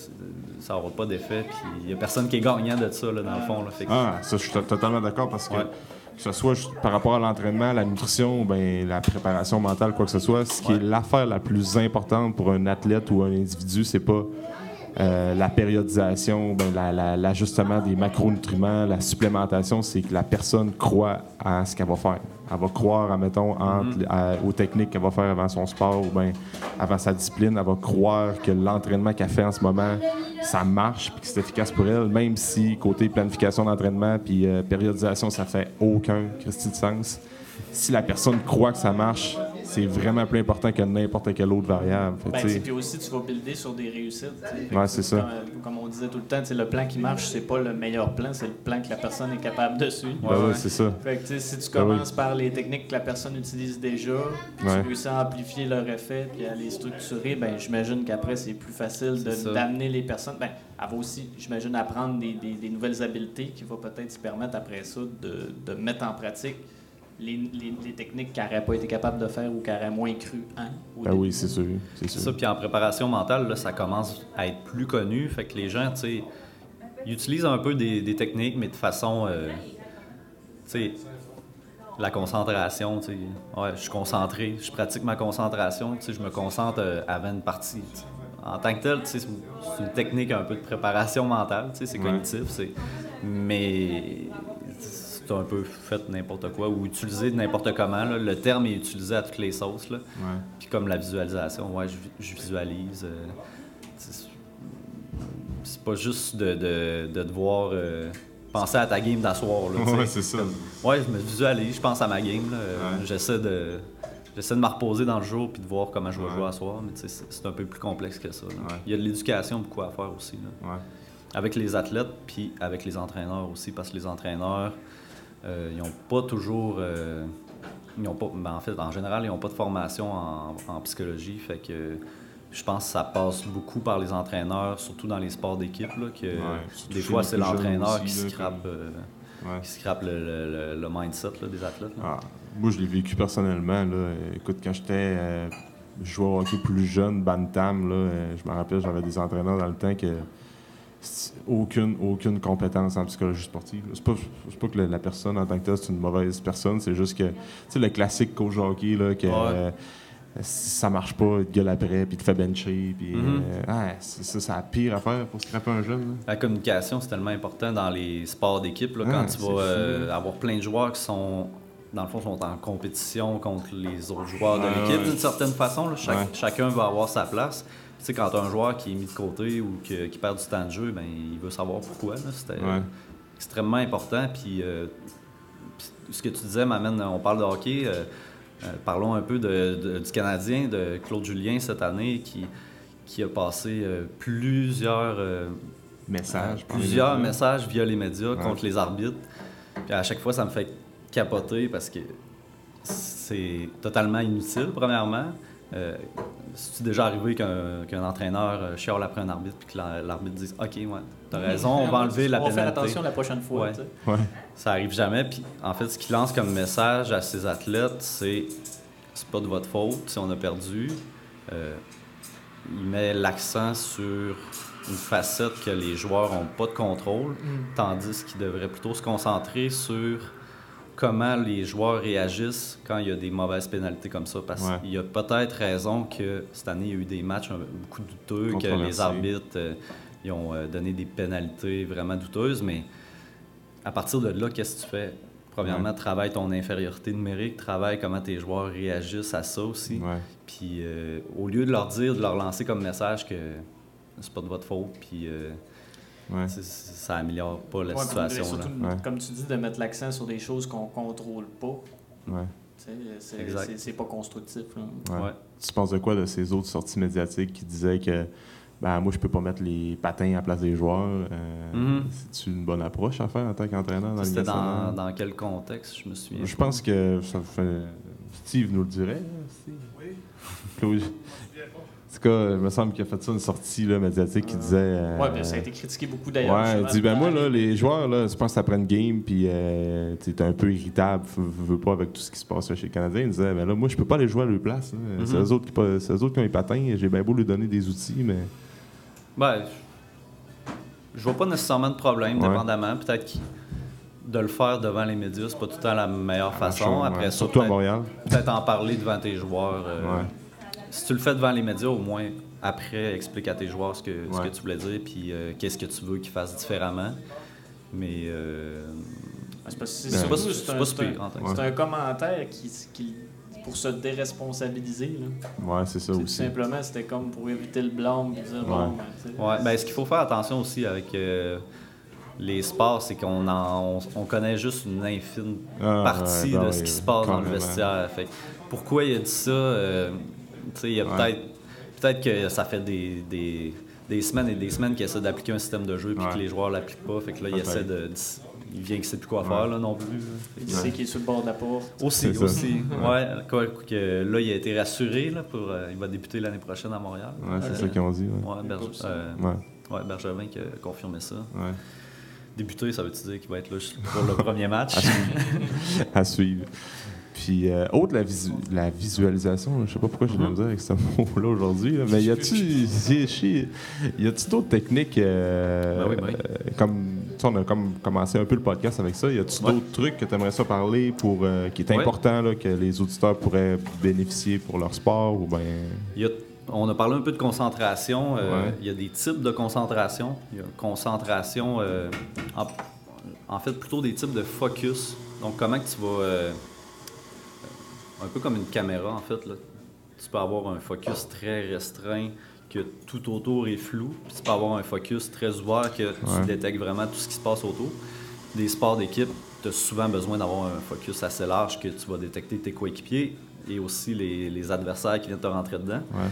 ça n'aura pas d'effet. Puis il n'y a personne qui est gagnant de ça, là, dans le fond. Là. Fait que- Ah, ça, je suis to- totalement d'accord parce que Ouais. que ce soit par rapport à l'entraînement, la nutrition, ben, la préparation mentale, quoi que ce soit, ce qui Ouais. est l'affaire la plus importante pour un athlète ou un individu, c'est pas euh, la périodisation, ben, la- la- l'ajustement des macronutriments, la supplémentation, c'est que la personne croit à ce qu'elle va faire. Elle va croire, admettons, entre, Mhm. à- aux techniques qu'elle va faire avant son sport ou ben, avant sa discipline. Elle va croire que l'entraînement qu'elle fait en ce moment, ça marche puis que c'est efficace pour elle, même si côté planification d'entraînement puis euh, périodisation, ça fait aucun Christy de sens. Si la personne croit que ça marche, c'est vraiment plus important que n'importe quelle autre variable. Fait, Ben, puis aussi, tu vas builder sur des réussites. Ouais, c'est ça. Comme, comme on disait tout le temps, le plan qui marche, c'est pas le meilleur plan, c'est le plan que la personne est capable de suivre. ben Ouais, ouais, ouais. c'est ça. Fait que, si tu Ben commences par les techniques que la personne utilise déjà, puis Ouais. tu réussis à amplifier leur effet, puis à les structurer, ben j'imagine qu'après, c'est plus facile d'amener les personnes. Ben, elle va aussi, j'imagine, apprendre des, des- des nouvelles habiletés qui vont peut-être se permettre après ça de, de mettre en pratique les, les- les techniques qu'elle n'aurait pas été capable de faire ou qu'elle aurait moins cru hein, au Ben début. oui, c'est sûr. C'est ça, puis en préparation mentale, là, ça commence à être plus connu. Fait que les gens, tu sais, ils utilisent un peu des, des techniques, mais de façon, euh, tu sais, la concentration, tu sais. Ouais, je suis concentré, je pratique ma concentration, tu sais, je me concentre euh, avant une partie. En tant que tel, tu sais, c'est c'est une technique un peu de préparation mentale, tu sais, c'est Ouais. cognitif, c'est... Mais c'est un peu fait n'importe quoi ou utilisé de n'importe comment. là. Le terme est utilisé à toutes les sauces. Là. Ouais. Puis comme la visualisation, ouais, je, vi- je visualise. euh, c'est- pas juste de, de, de devoir euh, penser à ta game d'asseoir. tu. Ouais, c'est ça. Ouais, je me visualise, je pense à ma game. Ouais. J'essaie de. J'essaie de me reposer dans le jour puis de voir comment je vais jouer à soir, mais tu c'est un peu plus complexe que ça. Il y a de l'éducation beaucoup à faire aussi. là. Avec les athlètes puis avec les entraîneurs aussi, parce que les entraîneurs, euh, ils n'ont pas toujours. euh, ils ont pas, ben, en fait, en général, ils n'ont pas de formation en, en psychologie. Fait que je pense que ça passe beaucoup par les entraîneurs, surtout dans les sports d'équipe. que des fois, c'est l'entraîneur qui scrape, euh, Ouais. qui scrape le, le- le- le mindset là, des athlètes. là. Ah, moi, je l'ai vécu personnellement. Là. Écoute, quand j'étais. euh, au hockey plus jeune, Bantam, là, euh, je me rappelle, j'avais des entraîneurs dans le temps que. Aucune, aucune compétence en psychologie sportive. C'est pas, pas que la, personne en tant que telle, c'est une mauvaise personne, c'est juste que. Tu sais, le classique coach hockey, là, que. Ouais. euh, si ça marche pas, il te gueule après, puis il te fait bencher, puis. Mhm. euh, ah, c'est ça, la pire affaire pour scraper un jeune. là. La communication, c'est tellement important dans les sports d'équipe. Ah, quand tu vas euh, avoir plein de joueurs qui sont, dans le fond, sont en compétition contre les autres joueurs de Ouais, l'équipe, ouais. d'une certaine façon. là. Ouais. Chacun va avoir sa place. Tu sais, quand tu as un joueur qui est mis de côté ou que- qui perd du temps de jeu, ben, il veut savoir pourquoi. C'était Ouais. extrêmement important. Puis, euh, puis ce que tu disais m'amène, on parle de hockey. euh, euh, parlons un peu de- de- du Canadien, de Claude Julien cette année, qui, qui a passé plusieurs Message. par les plusieurs messages via les médias Ouais. contre les arbitres. Puis à chaque fois, ça me fait capoter parce que c'est totalement inutile, premièrement. Euh, C'est déjà arrivé qu'un qu'un entraîneur euh, chiale après un arbitre puis que la- l'arbitre dise Ok, ouais, t'as raison, on va enlever la On va faire pénalité. attention la prochaine fois. Ouais. Ouais. Ça arrive jamais. Puis en fait, ce qu'il lance comme message à ses athlètes, c'est c'est pas de votre faute si on a perdu. Euh, il met l'accent sur une facette que les joueurs n'ont pas de contrôle, tandis qu'ils devraient plutôt se concentrer sur comment les joueurs réagissent quand il y a des mauvaises pénalités comme ça. Parce Ouais. qu'il y a peut-être raison que cette année, il y a eu des matchs beaucoup douteux, que les arbitres euh, ils ont euh, donné des pénalités vraiment douteuses, mais à partir de là, qu'est-ce que tu fais? Premièrement, travaille ton infériorité numérique, travaille comment tes joueurs réagissent à ça aussi. Ouais. Puis euh, au lieu de leur dire, de leur lancer comme message que c'est pas de votre faute, puis euh, Ouais. c'est- c'est- ça améliore pas la Ouais, situation. surtout, là. Ouais. comme tu dis, de mettre l'accent sur des choses qu'on contrôle pas. Ouais. Sais, C'est c'est- c'est pas constructif. là. Ouais. Ouais. Tu penses de quoi de ces autres sorties médiatiques qui disaient que ben, moi, je peux pas mettre les patins à la place des joueurs? Euh, Mhm. C'est-tu une bonne approche à faire en tant qu'entraîneur dans le C'était dans, dans quel contexte, je me souviens. Je pense que ça fait. Steve nous le dirait. là, Steve? Oui. En tout cas, il me semble qu'il a fait ça une sortie là, médiatique qui disait. euh, Ouais, puis ça a été critiqué beaucoup d'ailleurs. Ouais, il dit ben moi, là, les joueurs, là, je pense que ça prend une game, puis euh, tu es un peu irritable, veux, veux pas avec tout ce qui se passe là, chez les Canadiens. Il disait ben là, moi, je peux pas aller jouer à leur place. là. C'est eux autres qui pas- c'est eux autres qui ont les patins, j'ai bien beau lui donner des outils, mais. Ben, je- vois pas nécessairement de problème, Ouais. dépendamment. Peut-être que de le faire devant les médias, c'est pas tout le temps la meilleure façon. Ouais, Après ça, Surtout à peut-être Montréal. peut-être en parler devant tes joueurs. euh, Ouais. Si tu le fais devant les médias, au moins, après, explique à tes joueurs ce que, ce Ouais. que tu voulais dire, puis euh, qu'est-ce que tu veux qu'ils fassent différemment. Mais euh, C'est pas, c'est- C'est surtout, pas- c'est c'est un- c'est c'est commentaire qui, qui- pour se déresponsabiliser. là. Ouais, c'est ça Tout aussi. simplement, c'était comme pour éviter le blâme. dire, bon, Ouais. ben, sais. Ouais, ben, ce qu'il faut faire attention aussi avec euh, les sports, c'est qu'on en- on, on connaît juste une infime Ah, partie ouais, ben de oui, ce qui se passe dans le vestiaire. Fait pourquoi il a dit ça? euh, il y a Ouais. peut-être peut-être que ça fait des, des, des semaines et des semaines qu'il essaie d'appliquer un système de jeu puis Ouais. que les joueurs l'appliquent pas. Fait que là, il Peut-être. essaie de. Il vient qu'il sait plus quoi Ouais. faire là, non plus. Il sait qu'il est sur le bord de la porte. Aussi, aussi. Ouais, quoi, que là, il a été rassuré là, pour. euh, il va débuter l'année prochaine à Montréal. Ouais, c'est Euh, ça qu'ils ont dit. Ouais. Ouais, Berge- euh, Ouais, ouais, Bergevin qui a confirmé ça. ouais. Débuter, ça veut-tu dire qu'il va être là pour le premier match? à suivre. Puis, euh, autre, la, visu- la visualisation, je sais pas pourquoi j'ai de la misère avec ce mot-là aujourd'hui, mais y a-tu y a-tu d'autres techniques euh, Ben oui, ben oui. euh, comme on a comme commencé un peu le podcast avec ça, y a-tu Ouais. d'autres trucs que tu aimerais ça parler pour euh, qui est Ouais. important là, que les auditeurs pourraient bénéficier pour leur sport ou ben Il y a- on a parlé un peu de concentration. Ouais. Il y a des types de concentration. Il y a concentration, en, en fait, plutôt des types de focus. Donc, comment que tu vas. Un peu comme une caméra, en fait. Là. Tu peux avoir un focus très restreint, que tout autour est flou. Puis tu peux avoir un focus très ouvert, que tu Ouais. détectes vraiment tout ce qui se passe autour. Des sports d'équipe, tu as souvent besoin d'avoir un focus assez large que tu vas détecter tes coéquipiers et aussi les, les adversaires qui viennent te rentrer dedans. ouais.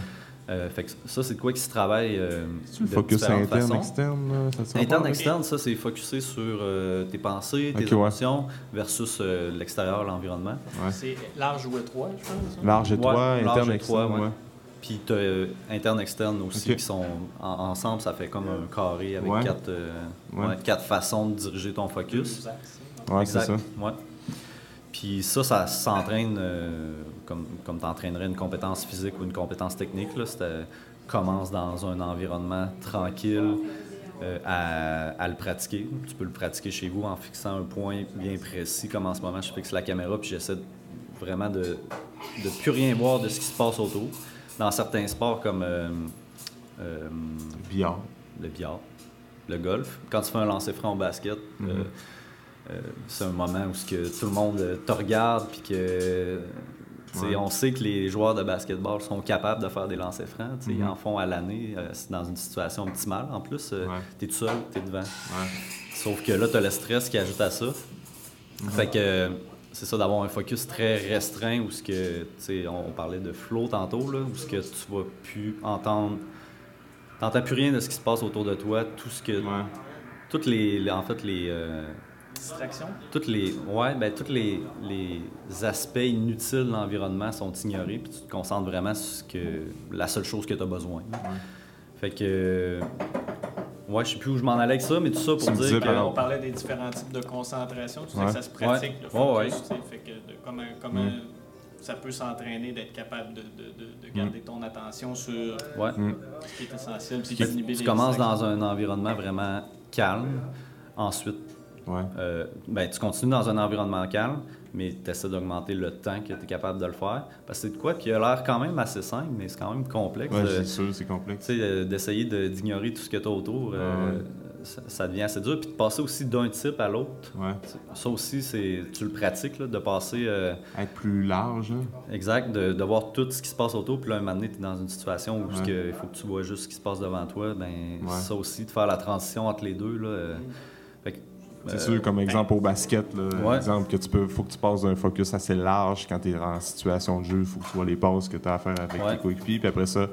Euh, fait que ça, c'est de quoi qui se travaille euh, de focus différentes interne, façons. externe, là, ça Interne, externe, ça, c'est focusé sur euh, tes pensées, tes ouais. émotions versus euh, l'extérieur, l'environnement. Ouais. C'est large ou étroit, je pense. hein? Large étroit, Ouais, large, interne, étroit, externe, ouais. ouais. Puis tu as interne, externe aussi, qui sont en- ensemble, ça fait comme un carré avec Ouais. quatre, euh, Ouais. ouais, quatre façons de diriger ton focus. Exact. Ouais, c'est Exact. ça. Puis ça, ça s'entraîne euh, comme, comme tu entraînerais une compétence physique ou une compétence technique. Là. Commence dans un environnement tranquille euh, à, à le pratiquer. Tu peux le pratiquer chez vous en fixant un point bien précis, comme en ce moment, je fixe la caméra puis j'essaie vraiment de ne plus rien voir de ce qui se passe autour. Dans certains sports comme euh, euh, Billard. le billard, le golf. Quand tu fais un lancer franc au basket, euh, c'est un moment où que tout le monde euh, te regarde puis que Ouais. on sait que les joueurs de basketball sont capables de faire des lancers francs. Ils Mhm. en font à l'année. euh, c'est dans une situation optimale. En plus, euh, Ouais. t'es tout seul, t'es devant. Ouais. Sauf que là, t'as le stress qui ajoute à ça. Fait que euh, c'est ça d'avoir un focus très restreint où ce que, on, parlait de flow tantôt, là, où ce que tu vas plus entendre, t'entends plus rien de ce qui se passe autour de toi, tout ce que, toutes les, les- en fait, les, euh, Distraction. toutes les, ouais, ben, tous les, les aspects inutiles de l'environnement sont ignorés, puis tu te concentres vraiment sur ce que, la seule chose que tu as besoin. Fait que, ouais, je sais plus où je m'en allais avec ça, mais tout ça pour Tu dire que... par On parlait des différents types de concentration. Tu sais Ouais. que ça se pratique, Ouais. le Ouais, focus. ouais. tu sais, Fait que de- comment, comment Mm. ça peut s'entraîner d'être capable de, de- de- de garder ton attention sur Ouais. Mm. ce qui est essentiel. puis Tu, tu les commences distractions. dans un environnement vraiment calme. Ensuite, Ouais. euh, ben, tu continues dans un environnement calme, mais tu essaies d'augmenter le temps que tu es capable de le faire. Parce que c'est de quoi qui a l'air quand même assez simple, mais c'est quand même complexe. De- c'est sûr, c'est complexe. euh, d'essayer de- d'ignorer tout ce que tu as autour. euh, ça, ça devient assez dur. Puis de passer aussi d'un type à l'autre, Ouais. ça aussi, c'est tu le pratiques, là, de passer, euh, Être plus large. hein. exact, de, de voir tout ce qui se passe autour. Puis là, un moment donné, tu es dans une situation où Ouais. il faut que tu vois juste ce qui se passe devant toi. Ben, ça aussi, de faire la transition entre les deux. Là, euh, C'est euh, sûr, comme exemple au basket, là, Ouais. exemple que tu peux, faut que tu passes d'un focus assez large quand tu es en situation de jeu, il faut que tu vois les passes que tu as à faire avec Ouais. tes coéquipiers, puis après ça,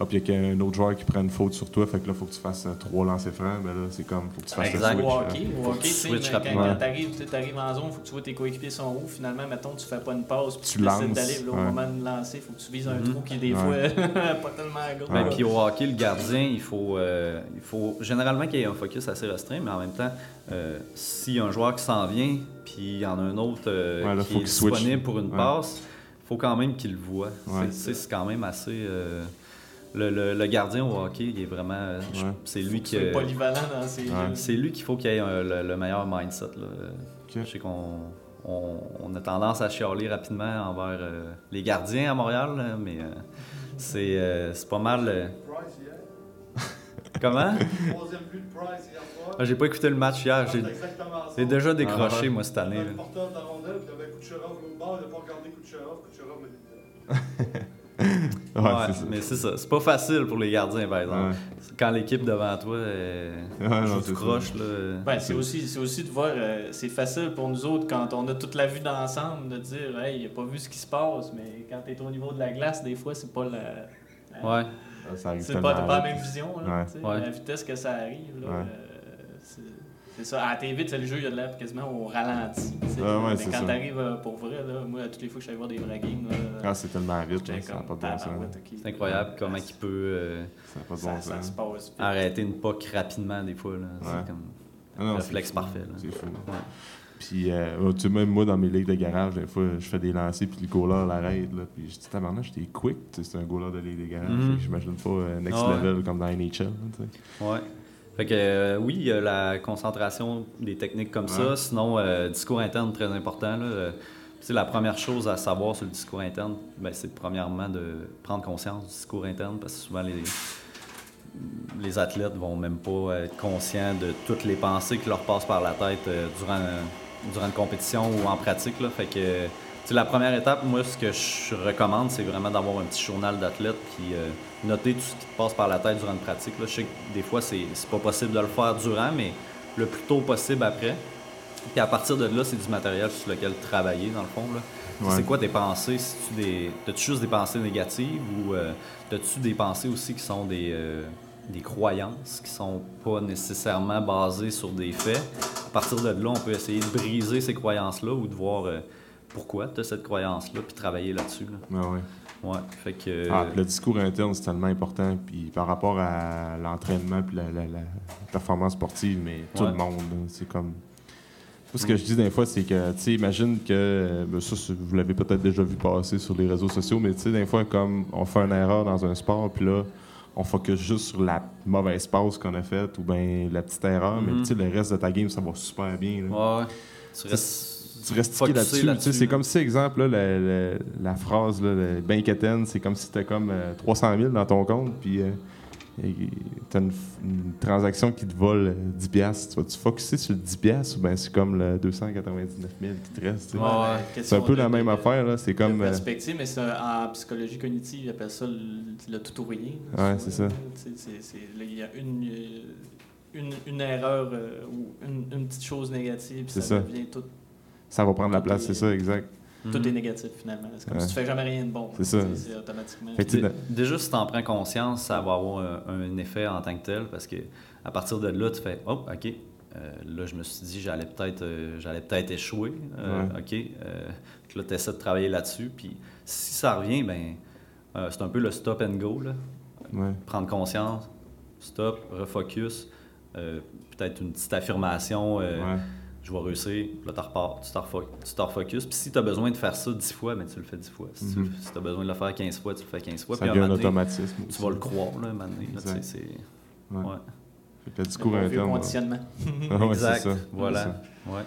hop, il y a qu'un autre joueur qui prend une faute sur toi, fait que là, faut que tu fasses euh, trois lancers francs, ben là, c'est comme, faut que tu fasses Exact. le Au switch. hockey, que hockey, sais, switches mais quand, rapidement. quand t'arrives, tu arrives en zone, il faut que tu vois tes coéquipiers sont où. Finalement, mettons, tu fais pas une passe, puis Tu lances, d'aller. là, Au ouais. moment de lancer, il faut que tu vises un Mhm. trou qui est des Ouais. fois pas tellement gros. Ben. Puis au hockey, le gardien, il faut, euh, il faut généralement qu'il y ait un focus assez restreint, mais en même temps, euh, s'il y a un joueur qui s'en vient, puis il y en a un autre euh, Ouais, là, qui faut est switch. disponible pour une Ouais. passe, il faut quand même qu'il le voit. Ouais. C'est- C'est c'est quand même assez. Euh, le, le- le gardien au hockey, il est vraiment. euh, je- Ouais. C'est lui qui. es polyvalent dans ces Ouais. C'est lui qu'il faut qu'il ait un- le, le meilleur mindset. Là. Ok. Je sais qu'on on, on a tendance à chialer rapidement envers euh, les gardiens à Montréal, là, mais euh, c'est euh, c'est pas mal. euh, Price hier. Comment? Troisième but de Price hier soir. Ah, J'ai pas écouté le match hier. J'ai C'est exactement ça. j'ai déjà décroché, Ah, moi, cette année. Le porteur de la rondelle, puis il y avait Kucherov l'autre bord, il n'a pas regardé Kucherov, Kucherov met des Ouais, Ouais, c'est ça. mais c'est ça. C'est pas facile pour les gardiens, par exemple. Ouais. Quand l'équipe devant toi euh, Ouais, non, joue croche, là. euh, Ben, c'est aussi, c'est aussi de voir, euh, c'est facile pour nous autres quand on a toute la vue d'ensemble de dire, hey, il a pas vu ce qui se passe, mais quand tu es au niveau de la glace, des fois, c'est pas la. la- Ouais. Ça arrive C'est pas, pas la même vision, là, la vitesse que ça arrive. Là, Ouais. euh, c'est ça. À la TV, tu sais, le jeu, il y a de l'air quasiment au ralenti. Ah ouais, mais c'est quand ça. t'arrives euh, pour vrai, là, moi, toutes les fois que je suis allé voir des vrais games, là, Ah, c'est tellement vite, là, ça n'a pas de bon. C'est incroyable comment il peut euh, pas de bon ça sens. arrêter une puck rapidement, des fois. Là. Ouais. C'est comme... Ah non, Réflexe parfait, là. C'est fou. Ouais. Puis, euh, tu sais, même moi, dans mes ligues de garage, des fois, je fais des lancers, puis le goaler l'arrête, là. Puis je dis, tabarnak, j'étais quick, tu sais, c'est un goaler de ligue de garage. Fait que J'imagine pas euh, next Ah ouais. level comme dans NHL, là. Ouais. Fait que euh, oui, il y a la concentration des techniques comme ça. Sinon, euh, discours interne très important. Là. Euh, la première chose à savoir sur le discours interne, ben, c'est premièrement de prendre conscience du discours interne parce que souvent les, les athlètes vont même pas être conscients de toutes les pensées qui leur passent par la tête euh, durant, durant une compétition ou en pratique. Là. Fait que la première étape, moi, ce que je recommande, c'est vraiment d'avoir un petit journal d'athlète euh, noter tout ce qui te passe par la tête durant une pratique. Là. Je sais que des fois, c'est c'est pas possible de le faire durant, mais le plus tôt possible après. Puis à partir de là, c'est du matériel sur lequel travailler, dans le fond. Là. Ouais. C'est quoi tes pensées? -tu des... As-tu juste des pensées négatives ou euh, as-tu des pensées aussi qui sont des, euh, des croyances, qui sont pas nécessairement basées sur des faits? À partir de là, on peut essayer de briser ces croyances-là ou de voir euh, pourquoi tu as cette croyance-là, puis travailler là-dessus. là. Ah, ouais. Ouais, fait que... Ah, le discours interne, c'est tellement important. Puis par rapport à l'entraînement puis la, la- la performance sportive, mais tout Ouais. le monde, c'est comme. Moi, ce que je dis des fois, c'est que, tu sais, imagine que, euh, ben, ça, vous l'avez peut-être déjà vu passer sur les réseaux sociaux, mais tu sais, des fois, comme on fait une erreur dans un sport, puis là, on focus juste sur la mauvaise passe qu'on a faite ou bien la petite erreur, mais Mhm. tu sais, le reste de ta game, ça va super bien. là. Ouais, ouais. Tu Tu- restes... tu restes là-dessus. là-dessus, tu sais, c'est là. comme si, exemple, là, la, la- la phrase, là, le Banquetaine, c'est comme si tu comme euh, 300 000 dans ton compte, puis tu as une, une transaction qui te vole euh, 10 piastres. Tu vas-tu focuser sur le 10 piastres ou bien c'est comme le 299 000 qui te reste? Ouais, ouais. C'est un peu la même de- affaire, là. C'est comme. euh, perspective, mais en psychologie cognitive, ils appellent ça le, le tout ou rien. Ouais, c'est ça. Il y a une, euh, une, une erreur euh, ou une, une petite chose négative, ça, ça. devient tout, ça va prendre la tout place, est- c'est ça, exact. tout est négatif finalement. C'est comme Ouais. si tu fais jamais rien de bon. C'est ça. C'est automatiquement. Dé- Déjà, si tu en prends conscience, ça va avoir un, un effet en tant que tel parce que à partir de là, tu fais Oh, OK, euh, là, je me suis dit, j'allais peut-être euh, j'allais peut-être échouer. Euh, Ouais. OK. euh, puis là, tu essaies de travailler là-dessus. Puis si ça revient, ben euh, c'est un peu le stop and go. Là. ouais. Prendre conscience, stop, refocus. euh, peut-être une petite affirmation. Euh. Je vais réussir, Puis là, tu repars, tu te refocuses. Puis si tu as besoin de faire ça 10 fois, ben, tu le fais 10 fois. Si tu Mhm. as besoin de le faire 15 fois, tu le fais 15 fois. Ça Puis devient un donné, automatisme. tu aussi. vas le croire, là, un moment donné, là, Exact. tu sais, c'est... Ouais. Ouais. Fait que le Le discours interne. ouais. conditionnement. Ah ouais, exact, ça. voilà. C'est ça. Ouais.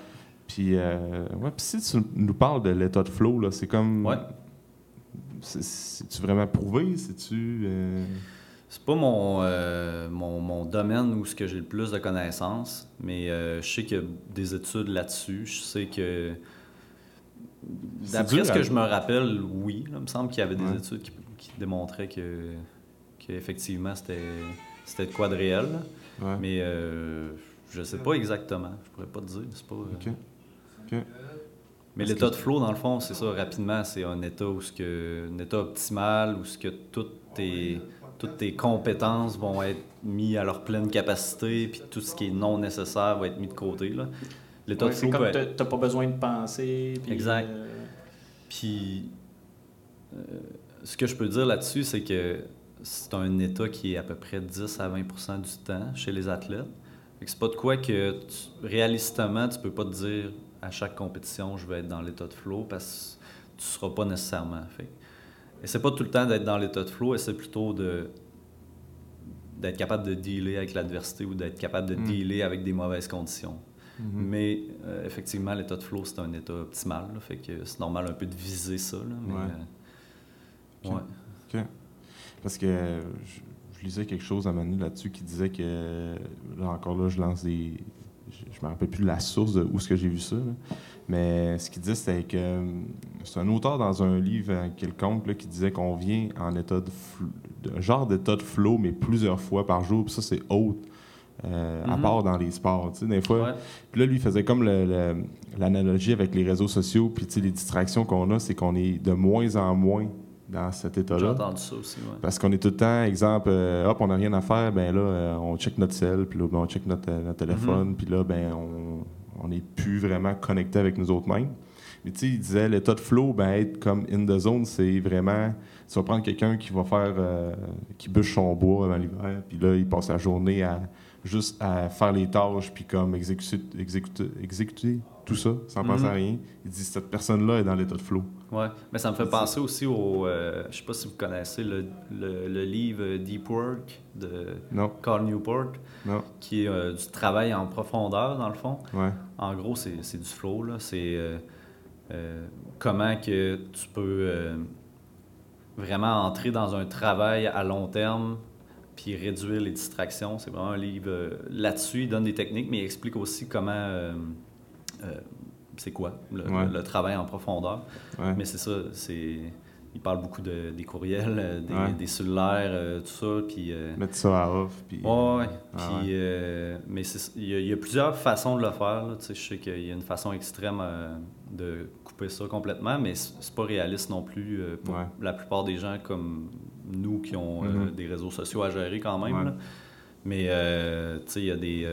Puis, euh, ouais, puis si tu nous parles de l'état de flow, là, c'est comme. Ouais. C'est- C'est-tu vraiment prouvé? C'est-tu. euh, C'est pas mon, euh, mon, mon domaine où ce que j'ai le plus de connaissances, mais euh, je sais qu'il y a des études là-dessus. Je sais que d'après ce que je me rappelle, oui, là, il me semble qu'il y avait des Ouais. études qui, qui démontraient que qu'effectivement c'était c'était de quoi de réel. Ouais. Mais euh, je sais pas exactement. Je pourrais pas te dire. C'est pas. euh. Mais l'état que- de flow, dans le fond, c'est ça, rapidement, c'est un état où ce que, un état optimal, où ce que toutes tes, toutes tes compétences vont être mis à leur pleine capacité, puis tout ce qui est non nécessaire va être mis de côté. là. L'état Ouais, de flow comme t'as pas besoin de penser. puis, Exact. euh, Puis, euh, ce que je peux dire là-dessus, c'est que c'est un état qui est à peu près 10 à 20% du temps chez les athlètes. C'est pas de quoi que, tu- réalistement, tu peux pas te dire à chaque compétition, je vais être dans l'état de flow parce que tu seras pas nécessairement. Fait et c'est pas tout le temps d'être dans l'état de flow, c'est plutôt de d'être capable de dealer avec l'adversité ou d'être capable de Mm. dealer avec des mauvaises conditions. Mhm. Mais euh, effectivement, l'état de flow, c'est un état optimal. là. fait que c'est normal un peu de viser ça. là, mais, Ouais. euh, Ok. ouais. Parce que je, je lisais quelque chose à Manu là-dessus qui disait que, là encore là, je lance des... Je, je me rappelle plus de la source de où ce que j'ai vu ça, là. Mais ce qu'il disait, c'était que euh, c'est un auteur dans un livre quelconque là, qui disait qu'on vient en état de, un genre d'état de flow, mais plusieurs fois par jour, puis ça, c'est haute. euh, À Mhm. part dans les sports, des fois, puis là, lui, faisait comme l'analogie avec les réseaux sociaux, puis les distractions qu'on a, c'est qu'on est de moins en moins dans cet J'ai état-là. entendu ça aussi. Ouais. Parce qu'on est tout le temps, exemple, euh, hop, on n'a rien à faire, ben là, euh, on check notre cell, puis là, ben, on check notre, notre téléphone, puis là, ben, on n'est plus vraiment connecté avec nous autres mêmes. Mais tu sais, il disait, l'état de flow, ben, être comme in the zone, c'est vraiment, tu vas prendre quelqu'un qui va faire, euh, qui bûche son bois avant l'hiver, puis là, il passe la journée à juste à faire les tâches, puis comme exécuter, exécuter, exécuter tout ça, sans penser Mhm. à rien. Il dit, cette personne-là est dans l'état de flow. Ouais. Mais ça me fait penser aussi au. euh, je sais pas si vous connaissez le, le- le livre Deep Work de Non, Carl Newport, non, qui est euh, du travail en profondeur, dans le fond. ouais, En gros, c'est c'est du flow. là. C'est euh, euh, comment que tu peux vraiment entrer dans un travail à long terme puis réduire les distractions. C'est vraiment un livre là-dessus. Il donne des techniques, mais il explique aussi comment... euh, c'est quoi le, Ouais. le travail en profondeur? ouais. Mais c'est ça, c'est... Il parle beaucoup de, des courriels, euh, des, Ouais. des cellulaires, euh, tout ça, puis... euh, Mettre ça à off, puis... Ouais. Ah Puis, mais il y, a- il y a plusieurs façons de le faire. là. Je sais qu'il y a une façon extrême de couper ça complètement, mais c'est pas réaliste non plus pour la plupart des gens comme nous qui ont Mhm. des réseaux sociaux à gérer quand même. Là. Mais tu sais, il y a des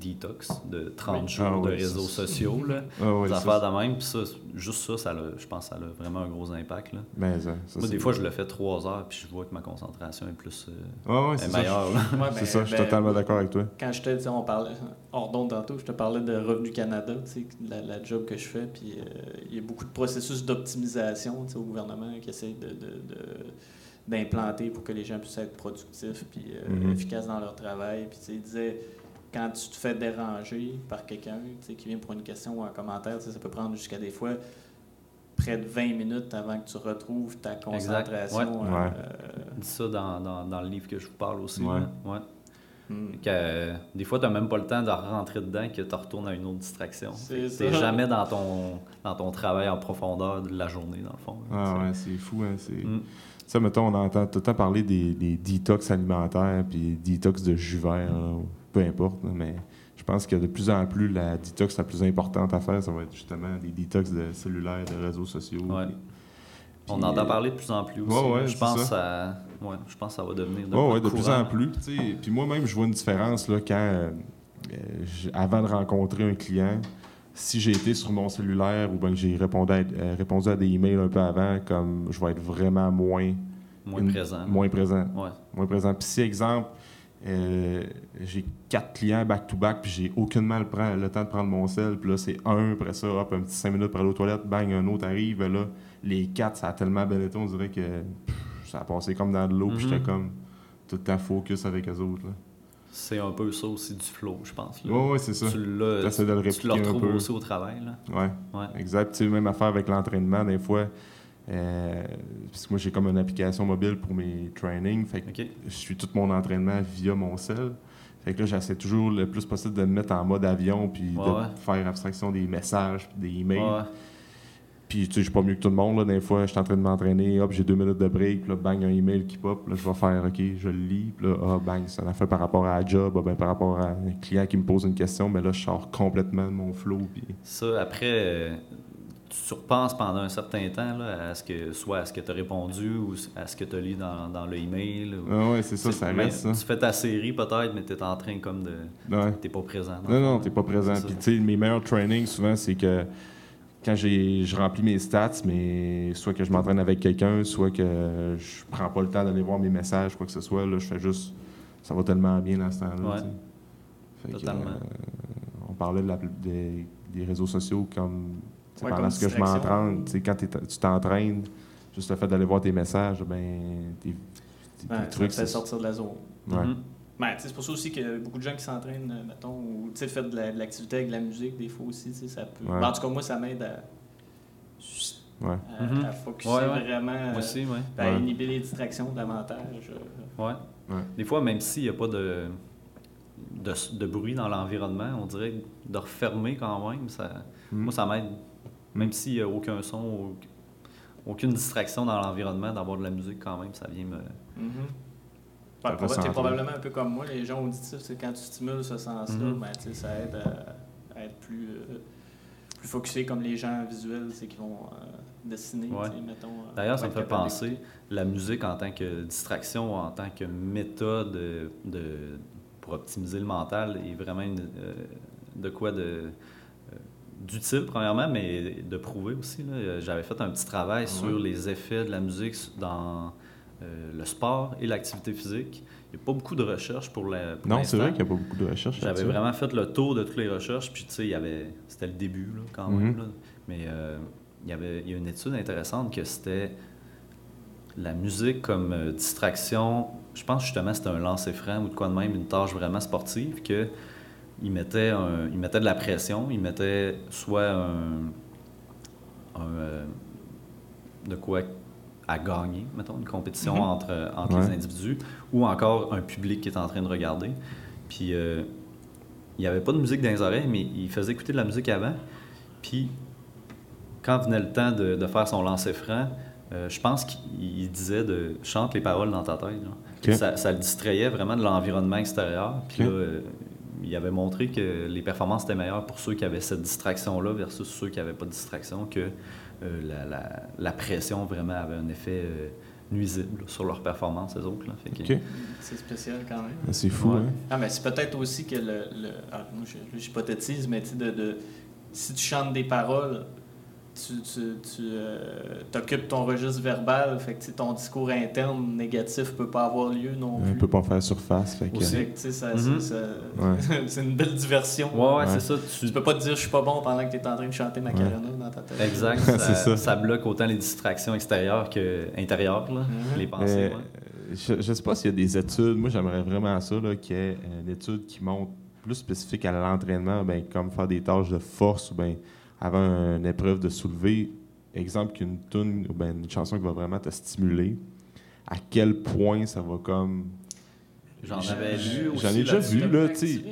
detox de 30 Oui. jours Ah de réseaux sociaux. Là, Ah ouais, des affaires de même. Puis ça, juste ça, ça l'a- je pense que ça a vraiment un gros impact. Là. Ben, ça, ça, Moi, c'est- des fois, je le fais trois heures, puis je vois que ma concentration est plus euh, Ouais, ouais, est c'est ça. meilleure. ouais, C'est ben, ça, je suis ben, totalement d'accord avec toi. Quand je te dis, on parlait, hors d'onde tantôt, je te parlais de Revenu Canada, tu sais, la, la job que je fais, puis euh, il y a beaucoup de processus d'optimisation tu sais, au gouvernement qui essaie de, de- de- d'implanter pour que les gens puissent être productifs puis euh, Mhm. efficaces dans leur travail. Puis tu sais, il disait, quand tu te fais déranger par quelqu'un tu sais, qui vient pour une question ou un commentaire, tu sais, ça peut prendre jusqu'à des fois près de 20 minutes avant que tu retrouves ta concentration. Ouais. euh, Ouais. Dit ça dans, dans, dans le livre que je vous parle aussi. Ouais. Ouais. hmm. Que, euh, des fois, tu n'as même pas le temps de rentrer dedans que tu retournes à une autre distraction. C'est Tu n'es ça. jamais dans ton, dans ton travail en profondeur de la journée, dans le fond. Ah ouais, c'est fou, hein. C'est... Mm. Tu sais, mettons, on entend tout le temps parler des, des détox alimentaires, puis détox de jus vert, peu importe, mais je pense que de plus en plus, la détox la plus importante à faire, ça va être justement des détox de cellulaires, de réseaux sociaux. Ouais. puis- On entend parler de plus en plus aussi. Ouais, ouais, là. je, pense ça. ouais, je pense que ça va devenir de, Ouais, de plus en plus. Puis moi-même, je vois une différence là, quand, euh, euh, avant de rencontrer un client, si j'ai été sur mon cellulaire ou bien que j'ai répondu à, euh, répondu à des emails un peu avant, comme je vais être vraiment moins, Moins une- présent. moins présent. Moins présent. Puis si, exemple, euh, j'ai quatre clients back-to-back, puis j'ai aucunement le, pre- le temps de prendre mon sel, puis là, c'est un, après ça, hop, un petit cinq minutes pour aller aux toilettes, bang, un autre arrive, là, les quatre, ça a tellement bien été, on dirait que pff, ça a passé comme dans de l'eau, puis Mhm. j'étais comme tout le temps focus avec eux autres. C'est un peu ça aussi du flow, je pense. là. Ouais, c'est ça. Tu de le tu le retrouves aussi au travail. Là. Ouais, Ouais. exact. Tu sais, même affaire avec l'entraînement, des fois, Euh, parce que moi, j'ai comme une application mobile pour mes trainings. Fait que je suis tout mon entraînement via mon cell. Fait que là, j'essaie toujours le plus possible de me mettre en mode avion, puis Ouais, de ouais. faire abstraction des messages, puis des emails. Ouais. Puis, tu sais, je suis pas mieux que tout le monde. Là. Des fois, je suis en train de m'entraîner, hop, j'ai deux minutes de break, puis là, bang, un email qui pop. Là, je vais faire, OK, je le lis, puis là, ah, bang, ça en a fait par rapport à la job, ah, ben, par rapport à un client qui me pose une question, mais là, je sors complètement de mon flow. Puis... Ça, après, euh, tu repenses pendant un certain temps là, à ce que, soit à ce que tu as répondu ou à ce que tu as lu dans, dans le email. ou- Ah ouais, c'est ça, ça reste, ça. Tu fais ta série peut-être, mais tu es en train comme de. Ouais. T'es pas présent. Non, non, t'es pas présent. Puis, tu sais, mes meilleurs trainings, souvent, c'est que quand j'ai, je remplis mes stats, mais soit que je m'entraîne avec quelqu'un, soit que je prends pas le temps d'aller voir mes messages, quoi que ce soit, là, je fais juste. Ça va tellement bien dans ce temps-là. Ouais. que, Totalement. euh, on parlait de la- des, des réseaux sociaux comme. Ouais, pendant ce que je m'entraîne, quand tu t'entraînes, juste le fait d'aller voir tes messages, ben, tes, tes- tes Ouais, ça trucs. te fait sortir de la zone. Ouais. Mhm. Ben, c'est pour ça aussi qu'il y a beaucoup de gens qui s'entraînent, euh, mettons, ou tu sais, faire de la- de l'activité avec de la musique, des fois aussi, ça peut. Ouais. Ben, en tout cas, moi, ça m'aide à, Ouais. à, à focuser Ouais, ouais. vraiment, Moi euh, aussi, oui. à Ouais. inhiber les distractions davantage. euh. Ouais. Ouais. Des fois, même s'il n'y a pas de, de, de bruit dans l'environnement, on dirait que de refermer quand même, ça, Mhm. moi, ça m'aide. Même s'il n'y a aucun son, au- aucune distraction dans l'environnement, d'avoir de la musique quand même, ça vient me. Ressent t'es un peu. probablement un peu comme moi, les gens auditifs, c'est quand tu stimules ce sens-là, ben, tu sais, ça aide à, à être plus, euh, plus focusé comme les gens visuels, c'est qui vont euh, dessiner, Ouais. tu sais, mettons. euh, D'ailleurs, ça me fait penser, la musique en tant que distraction, en tant que méthode de, pour optimiser le mental est vraiment une, euh, de quoi de d'utile premièrement, mais de prouver aussi. J'avais fait un petit travail sur les effets de la musique dans euh, le sport et l'activité physique. Il n'y a pas beaucoup de recherches pour la. pour Non, c'est vrai qu'il n'y a pas beaucoup de recherches. J'avais vraiment fait le tour de toutes les recherches, puis tu sais, il y avait, c'était le début là, quand Mhm. même. là. Mais euh, il y avait, il y a une étude intéressante que c'était la musique comme euh, distraction. Je pense justement c'était un lancer franc ou de quoi de même, une tâche vraiment sportive que il mettait, un- il mettait de la pression, il mettait soit un, un, euh, de quoi à gagner, mettons, une compétition Mhm. entre, entre Ouais. les individus, ou encore un public qui est en train de regarder. Puis euh, il n'y avait pas de musique dans les oreilles, mais il faisait écouter de la musique avant. Puis quand venait le temps de, de faire son lancer franc, euh, je pense qu'il il disait de chante les paroles dans ta tête. Ça, ça le distrayait vraiment de l'environnement extérieur. Puis là, euh, il avait montré que les performances étaient meilleures pour ceux qui avaient cette distraction-là versus ceux qui n'avaient pas de distraction, que euh, la, la- la pression vraiment avait un effet euh, nuisible là, sur leur performance, les autres. là. Fait que- Ok. C'est spécial quand même. C'est fou, Ouais. hein? Ah, mais c'est peut-être aussi que le. le ah, moi, j'hypothétise, mais tu sais, de, de- si tu chantes des paroles, tu, tu, tu euh, t'occupes ton registre verbal, fait que ton discours interne négatif peut pas avoir lieu non On plus. peut pas faire surface. Fait que, Aussi. Fait que, tu sais, ça- Mhm. ça- Ouais. c'est une belle diversion. Ouais, ouais, Ouais. c'est ça. Tu, Tu peux pas te dire je suis pas bon pendant que tu es en train de chanter Macarena dans ta tête. Exact. C'est ça, ça. ça bloque autant les distractions extérieures que intérieures, là, Mhm. les pensées. Mais, ouais. euh, je, je sais pas s'il y a des études. Moi, j'aimerais vraiment ça, là, qu'il y ait une étude qui montre plus spécifique à l'entraînement, ben, comme faire des tâches de force ou ben, avant une épreuve de soulever. Exemple qu'une tune ou ben, une chanson qui va vraiment te stimuler. À quel point ça va comme. J'en avais lu aussi. j'en ai déjà vu, là, tu sais.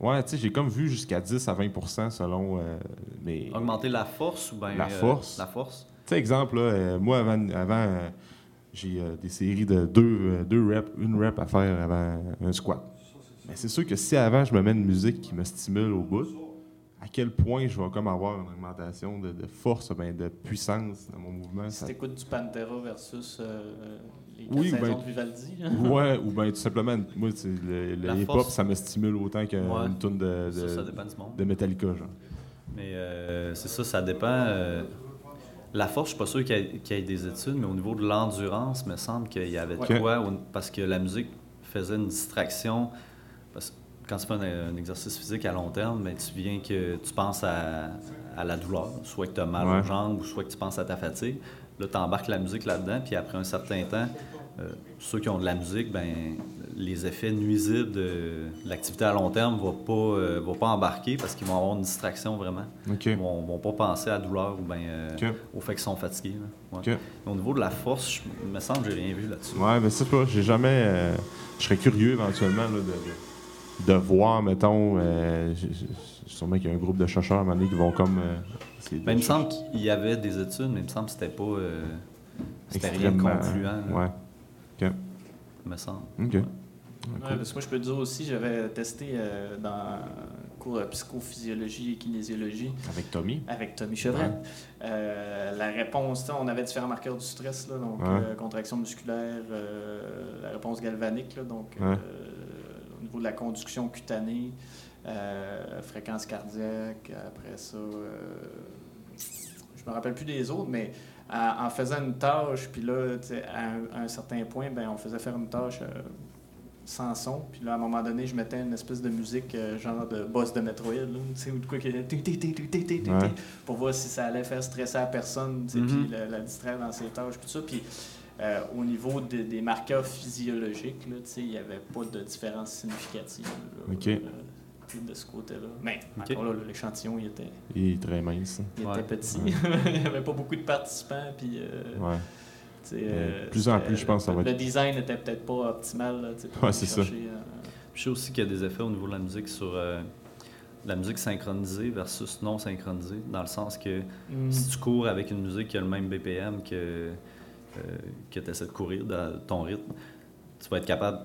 Ouais, tu sais, j'ai comme vu jusqu'à 10 à 20% selon. euh, mais, Augmenter la force ou bien. La force. la force? Tu sais, exemple, là, euh, moi, avant, avant euh, j'ai euh, des séries de deux, euh, deux reps, une rep à faire avant un squat. Mais c'est sûr que si avant, je me mets une musique qui me stimule au bout, à quel point je vais comme avoir une augmentation de, de force, ben, de puissance dans mon mouvement. Si ça- t'écoutes du Pantera versus euh, les Oui, quatre ben- de Vivaldi. Ouais, ou bien tout simplement, moi, le, hip-hop, force. ça me stimule autant qu'une Ouais. tune de, de, Ça, ça dépend du monde. de Metallica, genre. Mais euh, c'est ça, ça dépend. euh, la force, je suis pas sûr qu'il y, ait- qu'il y ait des études, mais au niveau de l'endurance, il me semble qu'il y avait Ouais. quoi, parce que la musique faisait une distraction. Quand tu fais un, un exercice physique à long terme, ben, tu viens que tu penses à, à la douleur, soit que tu as mal Ouais. aux jambes ou soit que tu penses à ta fatigue. Là, tu embarques la musique là-dedans, puis après un certain temps, euh, ceux qui ont de la musique, ben, les effets nuisibles de l'activité à long terme ne vont pas, euh, vont pas embarquer parce qu'ils vont avoir une distraction vraiment. Ils vont, vont pas penser à la douleur ou bien euh, au fait qu'ils sont fatigués. Ouais. Au niveau de la force, je il me semble que j'ai rien vu là-dessus. Ouais, mais c'est pas, j'ai jamais. je serais curieux éventuellement là, de, de, voir, mettons. Euh, sûrement qu'il y a un groupe de chercheurs à un moment donné qui vont comme. euh, Ben, il me semble qu'il y avait des études, mais il me semble que c'était pas. euh, c'était rien concluant. là, Ouais. Il me semble. OK. Ouais, parce que moi, je peux te dire aussi, j'avais testé euh, dans le cours de psychophysiologie et kinésiologie Avec Tommy. avec Tommy Chevrette. Euh, la réponse, on avait différents marqueurs du stress, là, donc Ouais. euh, contraction musculaire, euh, la réponse galvanique, là, donc Ouais. Euh, au niveau de la conduction cutanée, euh, fréquence cardiaque, après ça, euh, je me rappelle plus des autres, mais en, en faisant une tâche, puis là, à un, à un certain point, ben, on faisait faire une tâche euh, sans son, puis là, à un moment donné, je mettais une espèce de musique, euh, genre de boss de Metroid, là, ou de quoi était Ouais. pour voir si ça allait faire stresser la personne, Mhm. puis la, la distraire dans ses tâches, puis tout ça. Puis euh, au niveau de- des marqueurs physiologiques, là, tu sais, il n'y avait pas de différence significative là, euh, de ce côté-là. Mais Ok. encore là, l'échantillon, il était, Il est très mince. hein. il Ouais. était petit. Ouais. il n'y avait pas beaucoup de participants, puis... euh, Ouais. plus en plus, je pense que ça va Le être- design n'était peut-être pas optimal, là, c'est ça. chercher, euh, Je sais aussi qu'il y a des effets au niveau de la musique sur euh, la musique synchronisée versus non synchronisée, dans le sens que hmm. si tu cours avec une musique qui a le même BPM que, euh, que tu essaies de courir dans ton rythme, tu vas être capable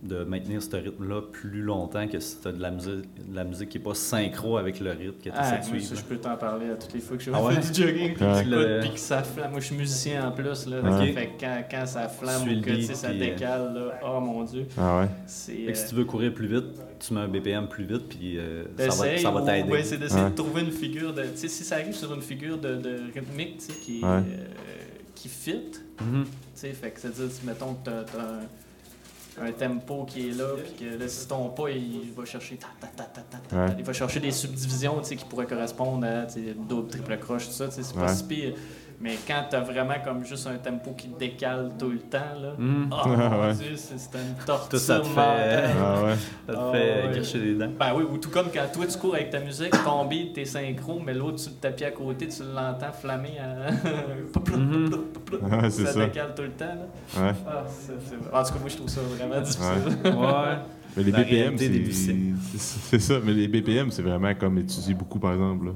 de maintenir ce rythme-là plus longtemps que si tu as de la musique, de la musique qui n'est pas synchro avec le rythme que tu Ah, essaies moi, de ça, suivre. je peux t'en parler à toutes les fois que je Ah ouais? fais du jogging, puis Ouais. que j'écoute, Le- puis que ça flamme. Moi, je suis musicien en plus, là. Fait que quand, quand ça flamme ou que ça euh, décale, là, oh mon Dieu, Ah ouais. c'est... Fait que si euh, tu veux courir plus vite, tu mets un BPM plus vite, puis euh, ça va, ça t'aider. ouais, c'est d'essayer Ouais. de trouver une figure de. Tu sais, si ça arrive sur une figure de, de rythmique, tu sais, qui, Ouais. euh, qui fit, tu sais, fait que c'est-à-dire, mettons que t'as, un, un tempo qui est là, puis que là, si ton pas, il va chercher ta, ta, ta, ta, Ouais. il va chercher des subdivisions, tu sais, qui pourraient correspondre à, tu sais, double, triple croche, tout ça, tu sais, c'est pas si pire. Mais quand t'as vraiment comme juste un tempo qui décale tout le temps, là, Mhm. oh Ouais. mon Dieu, c'est, une torture Tout ça te fait-. Ah ouais. Ça te Ah, fait ouais. les dents. Ben oui, ou tout comme quand toi tu cours avec ta musique, ton beat, t'es synchro, mais l'autre sur le tapis à côté, tu l'entends flammer à. Mhm. Ouais, ça, ça. décale tout le temps. Là. Ouais. Ah, En tout cas, moi je trouve ça vraiment difficile. Ouais. Mais les La BPM, c'est ça. Mais les BPM, c'est vraiment comme étudié beaucoup, par exemple. là.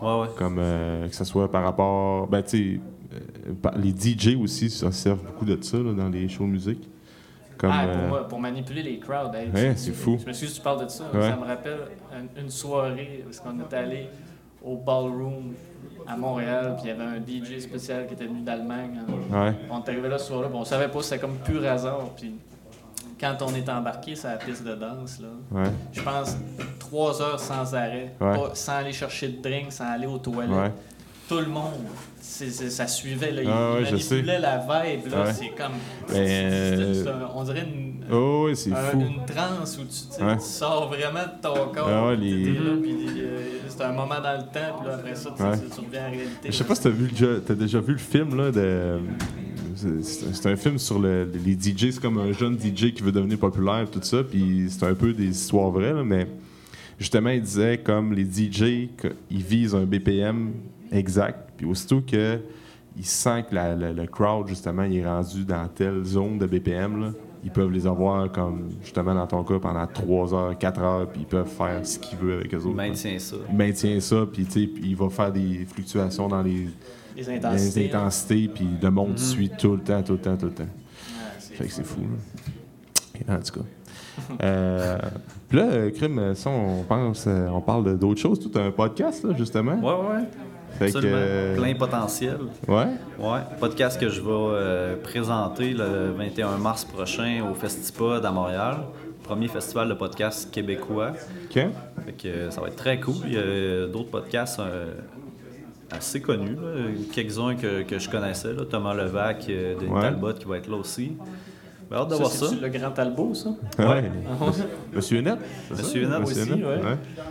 Ouais, ouais. Comme euh, que ce soit par rapport. Ben, tu sais, euh, par- les DJ aussi ça servent beaucoup de ça là, dans les shows de musique. Comme, Ah, pour, euh, pour manipuler les crowds. hey, Ouais, c'est fou. Je m'excuse, tu parles de ça. Ouais. Ça me rappelle une, une soirée parce qu'on est allé au ballroom à Montréal, puis il y avait un DJ spécial qui était venu d'Allemagne. hein. ouais. On est arrivé là ce soir-là, puis on savait pas, c'était comme pur hasard. Puis quand on est embarqué sur la piste de danse, là, Ouais. je pense trois heures sans arrêt, Ouais. pas- sans aller chercher de drink, sans aller aux toilettes. Ouais. Tout le monde, ça suivait. Là, il Ah je manipulait la vibe. C'est comme. Ben, euh, un- on dirait une, Oh, c'est un- fou. une transe où tu, tu tu sors vraiment de ton corps. Ah les- euh, c'est un moment dans le temps, puis là, après ça, tu, tu- tu reviens à la réalité. Je sais pas si t'as vu le jeu- t'as déjà vu le film là de. C'est- un film sur le- les DJ, c'est comme un jeune DJ qui veut devenir populaire tout ça, puis c'est un peu des histoires vraies là, mais justement il disait comme les DJ ils visent un BPM exact, puis aussitôt que il sent que la- la- le crowd justement il est rendu dans telle zone de BPM là, ils peuvent les avoir comme justement dans ton cas pendant 3 heures, 4 heures, puis ils peuvent faire ce qu'ils veulent avec eux autres. Il maintient ça. Il maintient ça, puis tu sais, puis il va faire des fluctuations dans les, Les intensités. les intensités, puis le monde Mhm. suit tout le temps, tout le temps, tout le temps. Fait que c'est fou. là. En tout cas. Euh, puis là, euh, Crime, ça, on pense, euh, on parle de- d'autres choses. Tout un podcast, là, justement. Ouais, ouais. Fait que, euh, Plein potentiel. Ouais. Ouais, podcast que je vais euh, présenter le 21 mars prochain au Festipod à Montréal. Premier festival de podcast québécois. OK. Fait que, ça va être très cool. Il y a d'autres podcasts euh, assez connus. là. Quelques-uns que, que je connaissais. là. Thomas Levac, euh, Denis Ouais. Talbot qui va être là aussi. Ben, hâte de voir ça. c'est le grand Talbot, ça? Ah ouais. Monsieur Net? c'est Monsieur? Net aussi, Net, ouais.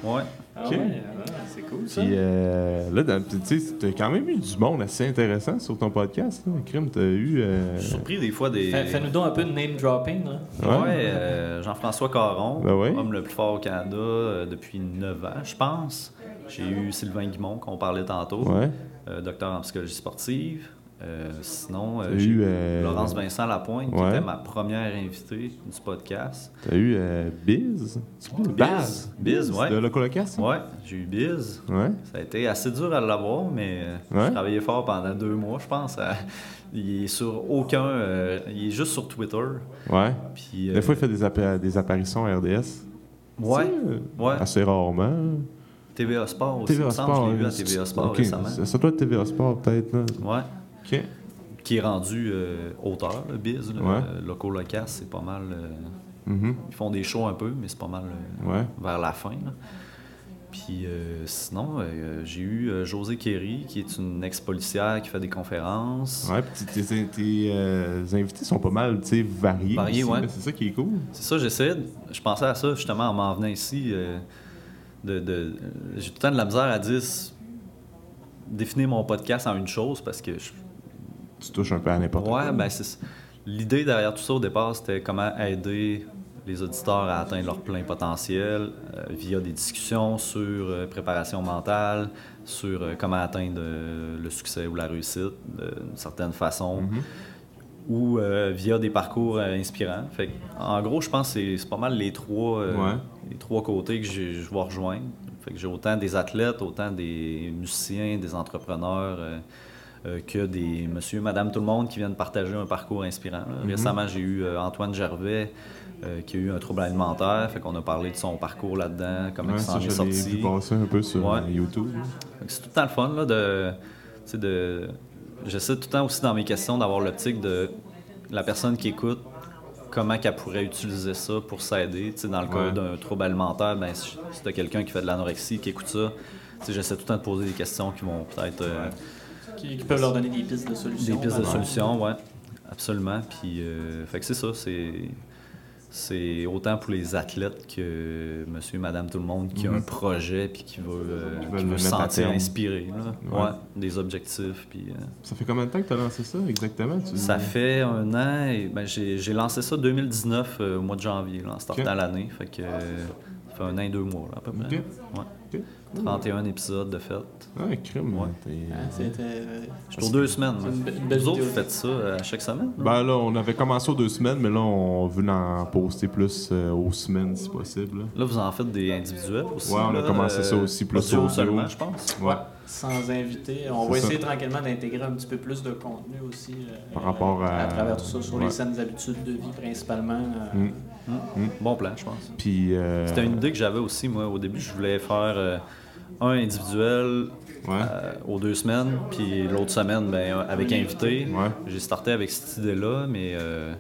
Ouais. Ah Ok. ouais, ah, c'est cool, ça. Puis euh, là, tu sais, t'as quand même eu du monde assez intéressant sur ton podcast. Là. Crime, t'as eu. euh, Je suis surpris des fois des. Fais- Fais-nous donc un peu de name dropping, là. Ouais, Ouais. euh, Jean-François Caron, Ben ouais. homme le plus fort au Canada euh, depuis 9 ans, je pense. J'ai eu Sylvain Guimont, qu'on parlait tantôt, Ouais. euh, docteur en psychologie sportive. Euh, sinon, euh, j'ai eu, Laurence Vincent Lapointe, qui était ma première invitée du podcast. T'as eu Biz? Baz? Biz, ouais. De Locolocast? Ouais, j'ai eu Biz. Ouais. Ça a été assez dur à l'avoir, mais j'ai travaillé fort pendant deux mois, je pense. Il est sur aucun. euh, il est juste sur Twitter. Ouais. Puis, euh, Des fois, il fait des, appa- des apparitions à RDS. Ouais, Tu sais, ouais. Assez rarement. TVA Sport aussi. TVA semble Sport. je l'ai vu à TVA Sport récemment. Ça, doit être TVA Sport, peut-être. là. Ouais. OK. Qui est rendu euh, auteur, le Biz. là. Ouais. Euh, Loco Locas, c'est pas mal. euh, Mhm. ils font des shows un peu, mais c'est pas mal euh, Ouais. vers la fin. là. Puis sinon, j'ai eu José Kerry, qui est une ex-policière qui fait des conférences. Ouais, puis tes, tes- invités sont pas mal, tu sais, variés. Variés, ouais. C'est ça qui est cool. C'est ça, j'essaie. Je pensais à ça justement en m'en venant ici. De, de- j'ai tout le temps de la misère à dire définir mon podcast en une chose parce que je, Tu touches un peu à n'importe quoi. Ouais, ben c'est. L'idée derrière tout ça au départ, c'était comment aider les auditeurs à atteindre leur plein potentiel euh, via des discussions sur euh, préparation mentale, sur euh, comment atteindre le succès ou la réussite d'une certaine façon, Mhm. Ou euh, via des parcours euh, inspirants. Fait que, en gros, je pense que c'est- pas mal les trois, euh, Ouais. les trois côtés que j'ai- je vais rejoindre. Fait que j'ai autant des athlètes, autant des musiciens, des entrepreneurs. que des monsieur, madame, tout le monde qui viennent partager un parcours inspirant. Mhm. Récemment, j'ai eu Antoine Gervais qui a eu un trouble alimentaire, fait qu'on a parlé de son parcours là-dedans, comment Ouais, il s'en je est sorti. vu passer un peu sur Ouais. YouTube. C'est tout le temps le fun là, de. J'essaie tout le temps aussi dans mes questions d'avoir l'optique de la personne qui écoute, comment qu'elle pourrait utiliser ça pour s'aider. Tu sais, Dans le cas d'un trouble alimentaire, ben, si t'as quelqu'un qui fait de l'anorexie, qui écoute ça, tu sais, j'essaie tout le temps de poser des questions qui vont peut-être. euh, Qui, qui peuvent leur donner des pistes de solutions. Des pistes de solutions, ouais. Absolument. Puis, euh, fait que c'est ça. C'est, c'est autant pour les athlètes que monsieur, madame, tout le monde qui a un projet puis qui veut, euh, Qui veut se sentir inspiré. Là. Ouais. Ouais. Des objectifs. Puis, euh, Ça fait combien de temps que tu as lancé ça exactement? Tu- ça fait un an. Et, ben, j'ai, lancé ça 2019 euh, au mois de janvier, là, en startant l'année. Fait que ça fait un an et deux mois, là, à peu près. Ouais. 31 épisodes de fait. Ouais, crime. Ouais. Ah, C'était. euh, Pour deux semaines. C'est là. une be- Vous autres, vous faites ça euh, à chaque semaine? non? Ben là, on avait commencé aux deux semaines, mais là, on veut en poster plus euh, aux semaines si possible. là. Là, vous en faites des individuels aussi. Ouais, on a commencé ça euh, aussi, plus audio. seulement, je pense. Ouais. Sans inviter. On va ça. essayer tranquillement d'intégrer un petit peu plus de contenu aussi. euh, Par rapport à- À travers tout ça, sur Ouais. les saines habitudes de vie principalement. euh, Mm. Bon plan, je pense. Puis. euh, C'était une idée que j'avais aussi, moi. Au début, je voulais faire euh, un individuel Ouais. euh, aux deux semaines, puis l'autre semaine, ben, avec invité. Ouais. J'ai starté avec cette idée-là, mais euh,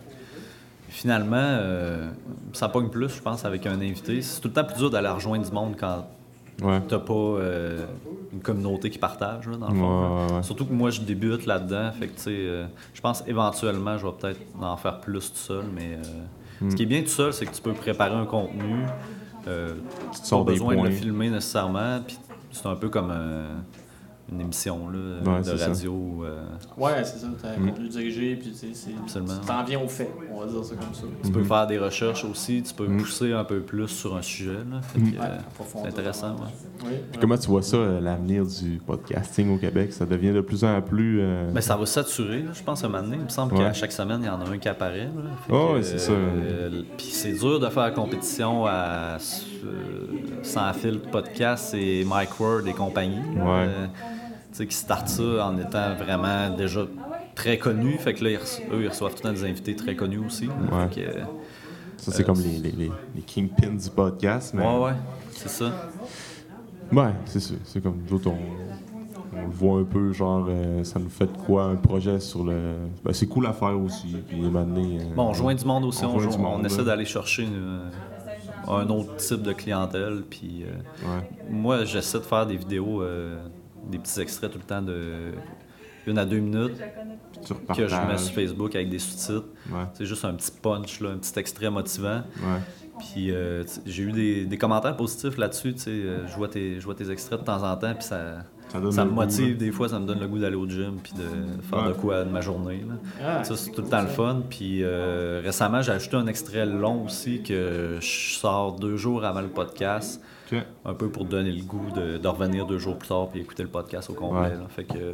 finalement, euh, ça pogne plus, je pense, avec un invité. C'est tout le temps plus dur d'aller rejoindre du monde quand Ouais. t'as pas euh, une communauté qui partage, là, dans le fond. Surtout que moi, je débute là-dedans. Fait que, tu sais, je pense éventuellement, je vais peut-être en faire plus tout seul. Mais euh, Hmm. ce qui est bien tout seul, c'est que tu peux préparer un contenu. Euh, Tu pas besoin de le filmer nécessairement. Puis c'est un peu comme euh, une émission là, Ouais, de radio. euh, Ouais, c'est ça. T'as un Mm. contenu dirigé, puis tu sais, c'est- Absolument. tu t'en viens au fait. On va dire ça comme ça. Tu peux faire des recherches aussi. Tu peux Mm. pousser un peu plus sur un sujet. Mm. Ouais, euh, c'est intéressant. ouais. Oui, Puis Comment tu vois ça, euh, l'avenir du podcasting au Québec? Ça devient de plus en plus. euh, Ben, ça va saturer, là, je pense, à un moment donné. Il me semble Ouais. qu'à chaque semaine, il y en a un qui apparaît. ouais, c'est ça. euh, Puis c'est dur de faire la compétition à euh, Sans fil podcast et Mike Word et compagnie. Ouais. Euh, tu sais, qui startent ça en étant vraiment déjà très connus. Fait que là, ils eux, ils reçoivent tout le temps des invités très connus aussi. là. Ouais. Fait que, euh, ça, c'est comme les, les, les, les kingpins du podcast. Mais... ouais, ouais, c'est ça. Ouais, c'est ça. C'est comme nous autres, on, on le voit un peu, genre, euh, ça nous fait de quoi un projet sur le. Ben, c'est cool à faire aussi. Puis, euh, Bon, on joint du monde aussi. On On, joint joint- du monde, on essaie d'aller chercher une- un autre type de clientèle. Puis. euh, Ouais. Moi, j'essaie de faire des vidéos, euh, des petits extraits tout le temps de une à deux minutes que je mets sur Facebook avec des sous-titres. Ouais, C'est juste un petit punch, là, un petit extrait motivant. ouais. Puis euh, j'ai eu des, des commentaires positifs là-dessus. Je vois, tes, je vois tes extraits de temps en temps, puis ça, Ça donne ça le me motive. Des fois, ça me donne le goût d'aller au gym, puis de faire Ouais. de quoi de ma journée. là. Ah, Ça, c'est tout le temps le fun. Puis euh, récemment, j'ai ajouté un extrait long aussi que je sors deux jours avant le podcast, un peu pour donner le goût de, de revenir deux jours plus tard puis écouter le podcast au complet. Ouais. là. Fait que,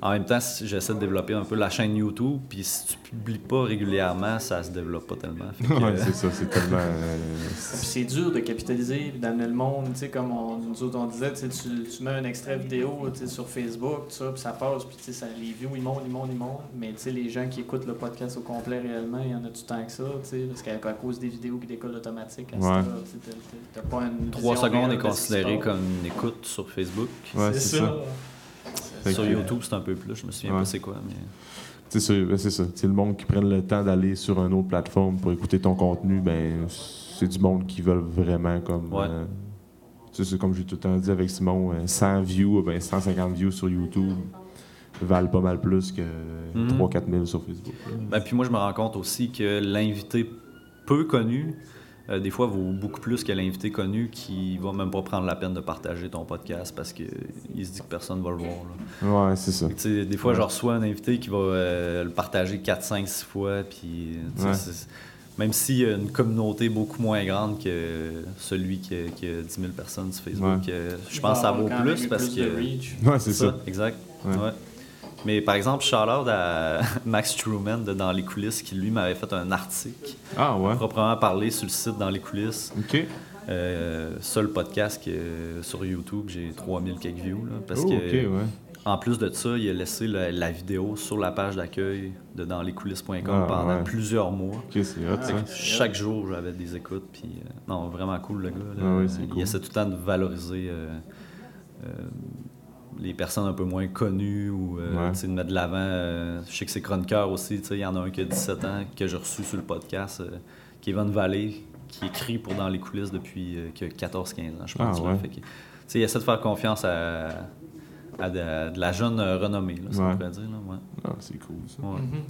en même temps, si- j'essaie de développer un peu la chaîne YouTube. Puis si tu publies pas régulièrement, ça se développe pas tellement. Que, Ouais, euh, c'est ça, c'est tellement. Puis c'est dur de capitaliser puis d'amener le monde, tu sais, comme on, nous autres on disait, tu, tu mets un extrait vidéo tu sais, sur Facebook, tout ça, puis ça passe, puis tu sais, ça, les views ils montent, ils montent, ils montent, mais tu sais, les gens qui écoutent le podcast au complet réellement, il y en a du temps que ça, tu sais, parce qu'à cause des vidéos qui décollent automatiques, à Ouais. t'as- pas une Trois vision secondes réelle est considéré comme une écoute sur Facebook. Ouais, c'est ça. Fait Sur que- YouTube, c'est un peu plus. Je me souviens Ouais. pas c'est quoi. Mais... C'est ça, ben, c'est ça. C'est le monde qui prenne le temps d'aller sur une autre plateforme pour écouter ton contenu, ben c'est du monde qui veulent vraiment comme. Ouais. euh, c'est comme j'ai tout le temps dit avec Simon, euh, 100 views, ben 150 views sur YouTube valent pas mal plus que Mhm. 3-4 000 sur Facebook. Ben, puis moi, je me rends compte aussi que l'invité peu connu, euh, des fois, vaut beaucoup plus que l'invité connu qui va même pas prendre la peine de partager ton podcast parce qu'il se dit que personne va le voir. là. Ouais, c'est ça. Des fois, je reçois un invité qui va euh, le partager 4, 5, 6 fois. Puis, Ouais. même s'il y a une communauté beaucoup moins grande que celui qui a, qui a 10 000 personnes sur Facebook, Ouais. euh, je pense que ça vaut plus parce que. de reach. Ouais, c'est ça. exact. Ouais. Mais par exemple, shout-out à Max Truman de Dans les coulisses qui, lui, m'avait fait un article Ah ouais. proprement parlé sur le site Dans les coulisses. Ok. Euh, seul podcast que sur YouTube, j'ai 3000 quelques views. là, parce Oh, que, ouais. en plus de ça, il a laissé la, la vidéo sur la page d'accueil de dansleschoulisses.com Ah, pendant ouais. plusieurs mois. Ok, c'est hot ça. Chaque jour, j'avais des écoutes. Puis, euh, non, vraiment cool, le gars. là. Ah oui, il cool. essaie tout le temps de valoriser euh, les personnes un peu moins connues ou euh, Ouais. de mettre de l'avant. euh, je sais que c'est chroniqueur aussi. tu sais, Il y en a un qui a 17 ans que j'ai reçu sur le podcast, euh, Kevin Vallée, qui écrit pour Dans les coulisses depuis euh, qu'il a 14-15 ans, je pense. Ah, ouais. Fait que, il essaie de faire confiance à, à de, de la jeune euh, renommée, là, ça Ouais. on pourrait dire. Là, ouais. Ah, c'est cool ça. Ouais. Mhm.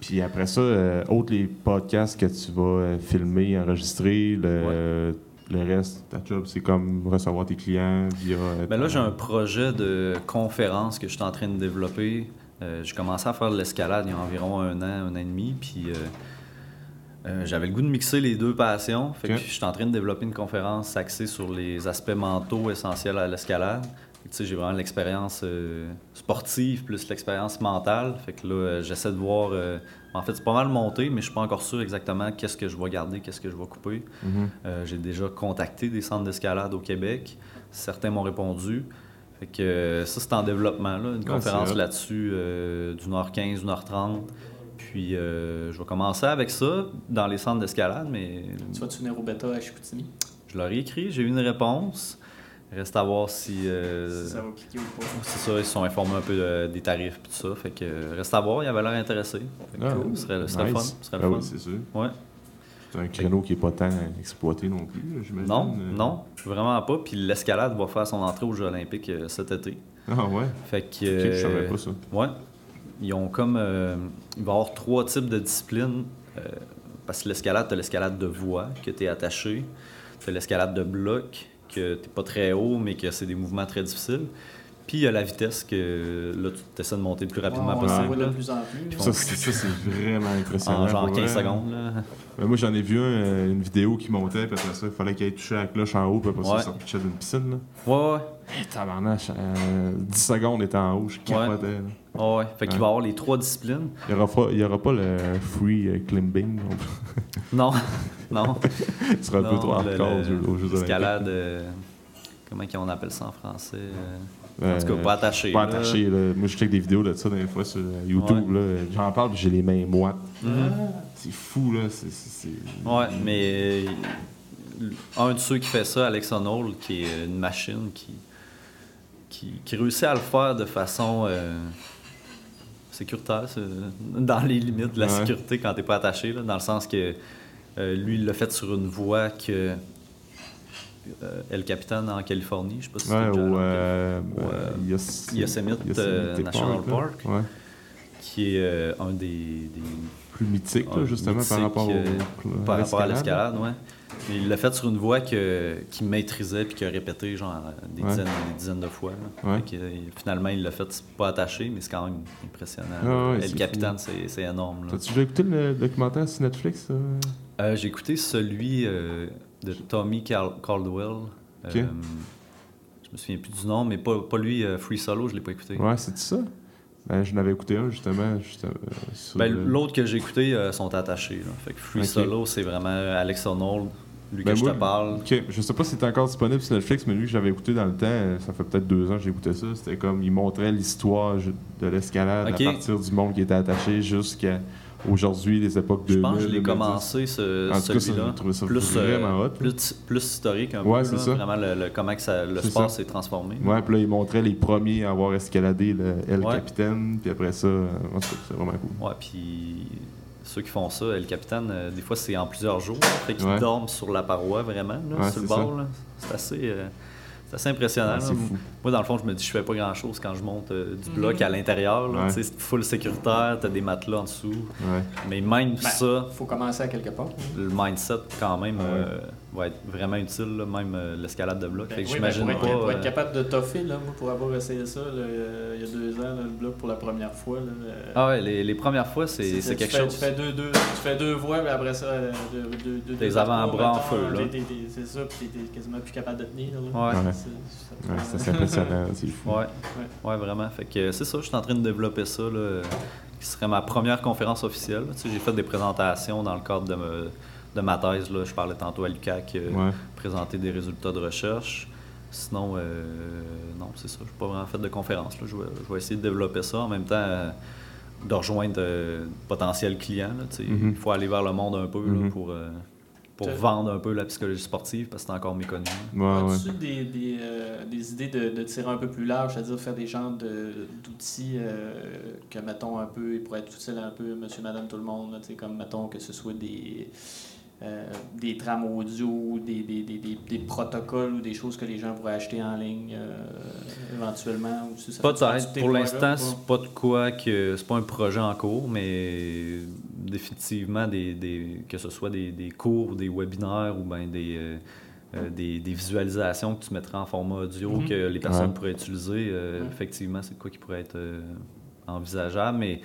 Puis après ça, euh, autres les podcasts que tu vas euh, filmer, enregistrer, le, le reste, ta job, c'est comme recevoir tes clients via. euh, Ben là, j'ai un projet de conférence que je suis en train de développer. Euh, j'ai commencé à faire de l'escalade il y a environ un an, un an et demi, puis euh, euh, j'avais le goût de mixer les deux passions. Fait que je suis en train de développer une conférence axée sur les aspects mentaux essentiels à l'escalade. J'ai vraiment l'expérience sportive plus l'expérience mentale. Fait que là, j'essaie de voir. En fait, c'est pas mal monté, mais je suis pas encore sûr exactement qu'est-ce que je vais garder, qu'est-ce que je vais couper. Mhm. Euh, j'ai déjà contacté des centres d'escalade au Québec. Certains m'ont répondu. Fait que euh, ça, c'est en développement, là, une Ah, conférence là-dessus euh, d'une heure 15, d'une heure 30. Puis euh, je vais commencer avec ça dans les centres d'escalade, mais Tu vas-tu venir au bêta à Chicoutimi? je leur ai écrit, j'ai eu une réponse. Reste à voir si. euh, Si ça va cliquer ou pas. c'est ça, ils se sont informés un peu euh, des tarifs et tout ça. Fait que euh, reste à voir, il avait l'air intéressé. Fait que, Ah, cool, ce serait, ce serait nice. le fun. ce serait le fun. oui, c'est sûr. Ouais. C'est un créneau qui n'est pas tant exploité non plus, j'imagine. Non, Euh, non, vraiment pas. Puis l'escalade va faire son entrée aux Jeux Olympiques euh, cet été. Ah ouais? Fait que. Je savais euh, pas ça. Ouais. Ils ont comme. euh, il va y avoir trois types de disciplines. euh, parce que l'escalade, tu as l'escalade de voie, que tu es attaché. Tu as l'escalade de bloc, que tu pas très haut, mais que c'est des mouvements très difficiles. Puis il y a la vitesse, que là, tu essaies de monter le plus rapidement possible. voit de plus en plus. Ça, c'est ça, c'est vraiment impressionnant. en genre pour 15 vrai. secondes. Là. Ben, moi, j'en ai vu un, euh, une vidéo qui montait, puis après ça, il fallait qu'elle touché la cloche en haut, puis après Ouais. ça, ça pitchait d'une piscine. Là. Ouais, ouais. Et tabarnache, euh, 10 secondes était en haut, je capotais. Ouais, ouais. Fait qu'il Ouais. va y avoir les trois disciplines. Il n'y aura, pas- il y aura pas le free euh, climbing. non. Non, non. Ce sera un peu trop hardcore aux Jeux-. L'escalade. euh, comment on appelle ça en français Euh, En tout cas, pas attaché. Pas là. attaché. là. Moi, je check des vidéos de ça des fois sur euh, YouTube. J'en parle, j'ai les mains moites. Mhm. C'est fou, là. C'est- Ouais, mais euh, un de ceux qui fait ça, Alex Honnold, qui est une machine qui, qui, qui réussit à le faire de façon euh, sécuritaire, dans les limites de la Ouais. sécurité quand t'es pas attaché, là, dans le sens que euh, lui, il l'a fait sur une voie que euh, El Capitan en Californie. Je sais pas si Ouais, allé. euh, Au, euh, Yos- Yosemite, euh, National. Park. Qui est euh, un des, des- Plus mythique, là, un justement, mythique, par rapport, au, euh, à par rapport à l'escalade. ouais. Il l'a fait sur une voie qu'il maîtrisait puis qu'il a répété genre des, Ouais. dizaines, des dizaines de fois. Ouais. Que, euh, finalement, il l'a fait pas attaché, mais c'est quand même impressionnant. Ah ouais, c'est le capitaine, c'est, c'est énorme. T'as-tu déjà écouté le documentaire sur Netflix? euh? Euh, j'ai écouté celui euh, de Tommy Cal- Caldwell. Euh, Ok. je me souviens plus du nom, mais pas, pas lui, euh, Free Solo, je l'ai pas écouté. Ouais, c'est ça? Ben, je n'avais écouté un, justement. justement, euh, Ben, le- L'autre que j'ai écouté euh, sont attachés. là. Fait que Free. Solo, c'est vraiment Alex Honnold, lui Ben, que moi, je te parle. Ok, je sais pas si c'est encore disponible sur Netflix, mais lui que j'avais écouté dans le temps, euh, ça fait peut-être deux ans que j'ai écouté ça. C'était comme, il montrait l'histoire de l'escalade à partir du monde qui était attaché jusqu'à aujourd'hui, les époques de. Je pense que je l'ai commencé, ce, En celui-là. ça plus, euh, vraiment hot. plus, plus historique un Ouais, peu. c'est là, ça. Vraiment le, le- comment que ça- le sport s'est transformé. Ouais, puis là, il montrait les premiers à avoir escaladé le El Ouais. Capitaine, puis après ça, euh, c'est vraiment cool. Ouais, puis ceux qui font ça, le capitaine, euh, des fois c'est en plusieurs jours. Fait qu'ils Ouais. dorment sur la paroi vraiment, là, Ouais, sur le bord. C'est assez, euh, impressionnant. Ouais. Moi, dans le fond, je me dis, je fais pas grand chose quand je monte euh, du bloc à l'intérieur. Ouais. Tu sais, C'est full sécuritaire, t'as des matelas en dessous. Ouais. Mais même ça, faut commencer à quelque part. le mindset, quand même, Ouais. euh, va être vraiment utile, là, même euh, l'escalade de bloc. Ben Fait que oui, ben, j'imagine pour, être, pas. pour être capable de toffer, là, moi, pour avoir essayé ça là, il y a deux ans, là, le bloc pour la première fois. Là, euh, Ah ouais, les, les premières fois, c'est quelque fais- chose. Tu fais deux, deux, tu fais deux voies, mais après ça, deux, deux, deux, Des avant-bras en feu, là. C'est ça, puis t'es quasiment plus capable de tenir. Là. Ouais. C'est- ça- Ouais, c'est assez impressionnant. Ouais. ouais, vraiment. Fait que c'est ça, je suis en train de développer ça, là, qui serait ma première conférence officielle. Tu sais, j'ai fait des présentations dans le cadre de, me- de ma thèse. Là. Je parlais tantôt à l'UQAC, euh, Ouais. présenter des résultats de recherche. Sinon, euh, non, c'est ça. Je n'ai pas vraiment fait de conférence. Là. Je, vais, je vais essayer de développer ça. En même temps, euh, de rejoindre de potentiels clients. là, tu sais. Mhm. Il faut aller vers le monde un peu là, Mhm. pour, pour vendre un peu la psychologie sportive parce que c'est encore méconnu. Ouais, ouais. As-tu des, des, euh, des idées de, de tirer un peu plus large, c'est-à-dire faire des genres de- d'outils euh, que, mettons, un peu, ils pourraient être utiles à un peu monsieur, madame, tout le monde, là, tu sais, comme, mettons, que ce soit des, euh, des trames audio, des, des, des, des, des protocoles ou des choses que les gens pourraient acheter en ligne euh, éventuellement? Ou si ça de Pour l'instant, c'est pas de quoi que. C'est pas un projet en cours, mais définitivement, des, des- que ce soit des, des cours, des webinaires ou ben des, euh, euh, des, des visualisations que tu mettrais en format audio Mhm. que les personnes Ouais. pourraient utiliser, euh, Ouais. effectivement, c'est quoi qui pourrait être euh, envisageable. Mais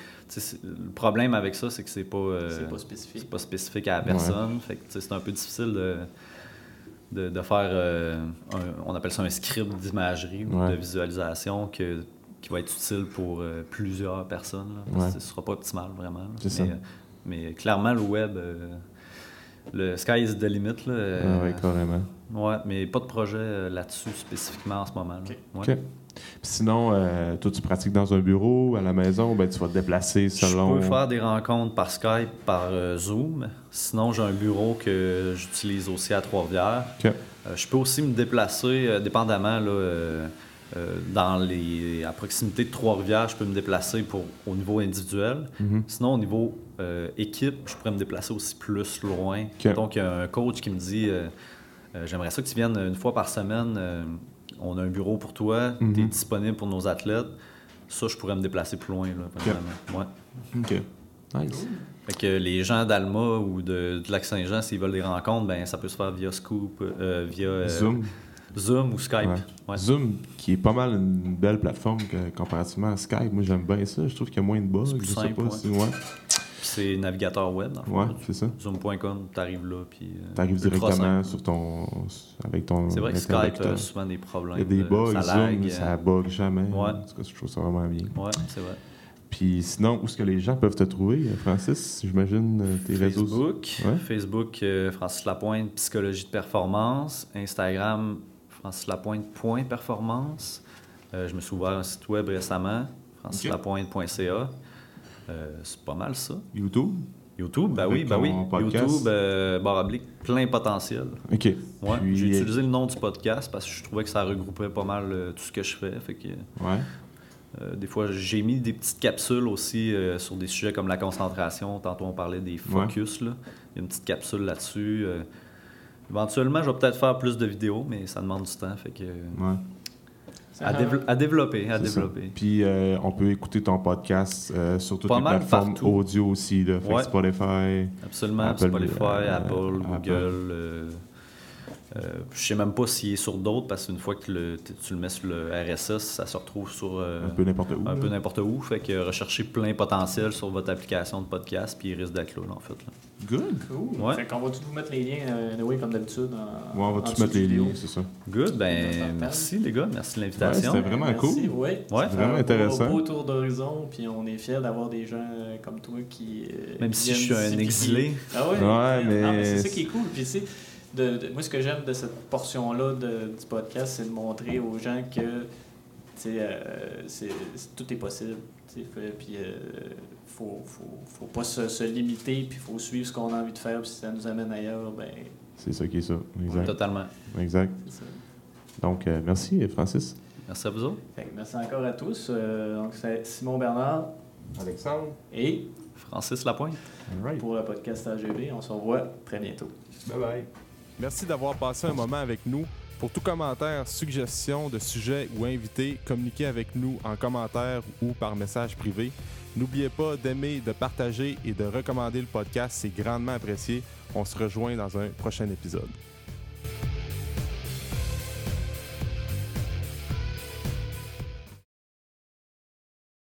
le problème avec ça, c'est que c'est pas. euh, C'est pas spécifique. c'est pas spécifique à la personne. Fait que, c'est un peu difficile de, de, de faire, euh, un- on appelle ça un script d'imagerie ou de visualisation que, qui va être utile pour euh, plusieurs personnes. là. Ouais. Ce ne sera pas optimal vraiment. là. C'est ça. Mais, euh, clairement, le web, euh, le sky is the limit. Là, euh, Ouais, ouais, carrément. ouais, mais pas de projet euh, là-dessus spécifiquement en ce moment. là. Ok. Ouais. Ok. Puis sinon, euh, toi, tu pratiques dans un bureau, à la maison, ou ben, tu vas te déplacer selon. Je peux faire des rencontres par Skype, par euh, Zoom. Sinon, j'ai un bureau que j'utilise aussi à Trois-Rivières. Ok. Euh, je peux aussi me déplacer, euh, dépendamment, là, euh, euh, dans les, à proximité de Trois-Rivières, je peux me déplacer pour, au niveau individuel. Mhm. Sinon, au niveau euh, équipe, je pourrais me déplacer aussi plus loin. Donc, il y a un coach qui me dit euh, euh, J'aimerais ça que tu viennes une fois par semaine. on a un bureau pour toi, Mhm. tu es disponible pour nos athlètes. Ça, je pourrais me déplacer plus loin. Là, vraiment. Ouais. Ok. Nice. Fait que les gens d'Alma ou de, de Lac-Saint-Jean, s'ils veulent des rencontres, ben, ça peut se faire via Scoop, via Zoom. Zoom ou Skype. Ouais. Ouais. Zoom, qui est pas mal une belle plateforme que- comparativement à Skype. Moi, j'aime bien ça. Je trouve qu'il y a moins de bugs. Je sais pas ouais. si- c'est navigateur web, dans le. Ouais, c'est ça. Zoom.com, t'arrives là, puis... euh, T'arrives directement sur ton, avec ton. C'est vrai que Skype a souvent des problèmes. Il y a des de- bugs, ça Zoom, ça euh, bug jamais. Ouais. En tout cas, je trouve ça vraiment bien. Ouais, c'est vrai. Puis sinon, où est-ce que les gens peuvent te trouver, euh, Francis? J'imagine euh, tes réseaux. Facebook, Ouais. Facebook euh, Francis Lapointe, psychologie de performance. Instagram, Francis Lapointe, point performance. Euh, je me suis ouvert un site web récemment, francislapointe.ca. Euh, c'est pas mal ça. YouTube? YouTube, ben Avec oui, ben oui. podcast. YouTube, euh, barre plein potentiel. OK. Ouais, Puis- J'ai utilisé le nom du podcast parce que je trouvais que ça regroupait pas mal euh, tout ce que je fais. Fait que, Ouais. euh, des fois, j'ai mis des petites capsules aussi sur des sujets comme la concentration. Tantôt, on parlait des focus. Là. Il y a une petite capsule là-dessus. Éventuellement, je vais peut-être faire plus de vidéos, mais ça demande du temps. Fait que, Ouais. À, dévelop- à développer, à développer. Puis euh, on peut écouter ton podcast euh, sur toutes Pas les plateformes partout. audio aussi, là. Ouais. Spotify. Absolument. Apple, Spotify, euh, Apple, Google. Je sais même pas s'il est sur d'autres parce qu'une fois que le- tu le mets sur le RSS, ça se retrouve sur Un peu n'importe où. un là. peu n'importe où. Fait que recherchez plein potentiel sur votre application de podcast, puis il risque d'être là, là, en fait. Good. Cool. Ouais. Fait qu'on va tous vous mettre les liens, euh, anyway, comme d'habitude. en- Ouais, on va tous mettre les liens, c'est ça. Good, ben merci les gars, merci de Ouais, l'invitation. c'était vraiment Merci, cool. ouais. Ouais. C'est Vraiment un intéressant. Beau, beau tour d'horizon, puis on est fiers d'avoir des gens euh, comme toi qui. euh, Même qui si je suis un exilé. qui- Ah ouais, Ouais, mais- Non, mais c'est ça qui est cool. Puis, tu de, de- moi, ce que j'aime de cette portion-là du podcast, c'est de montrer aux gens que tu sais, euh, c'est- c'est- tout est possible. tu sais, fait- Puis, euh, faut, faut, faut pas se, se limiter, puis faut suivre ce qu'on a envie de faire. Puis, si ça nous amène ailleurs, ben, C'est ça qui est ça. Exact. Totalement. Exact. ça. Donc, euh, merci, Francis. Merci à vous autres. Fait merci encore à tous. Euh, donc, c'est Simon Bernard Alexandre. et Francis Lapointe. All right. pour le podcast AGB. On se revoit très bientôt. Bye bye. Merci d'avoir passé un moment avec nous. Pour tout commentaire, suggestion de sujet ou invité, communiquez avec nous en commentaire ou par message privé. N'oubliez pas d'aimer, de partager et de recommander le podcast, c'est grandement apprécié. On se rejoint dans un prochain épisode.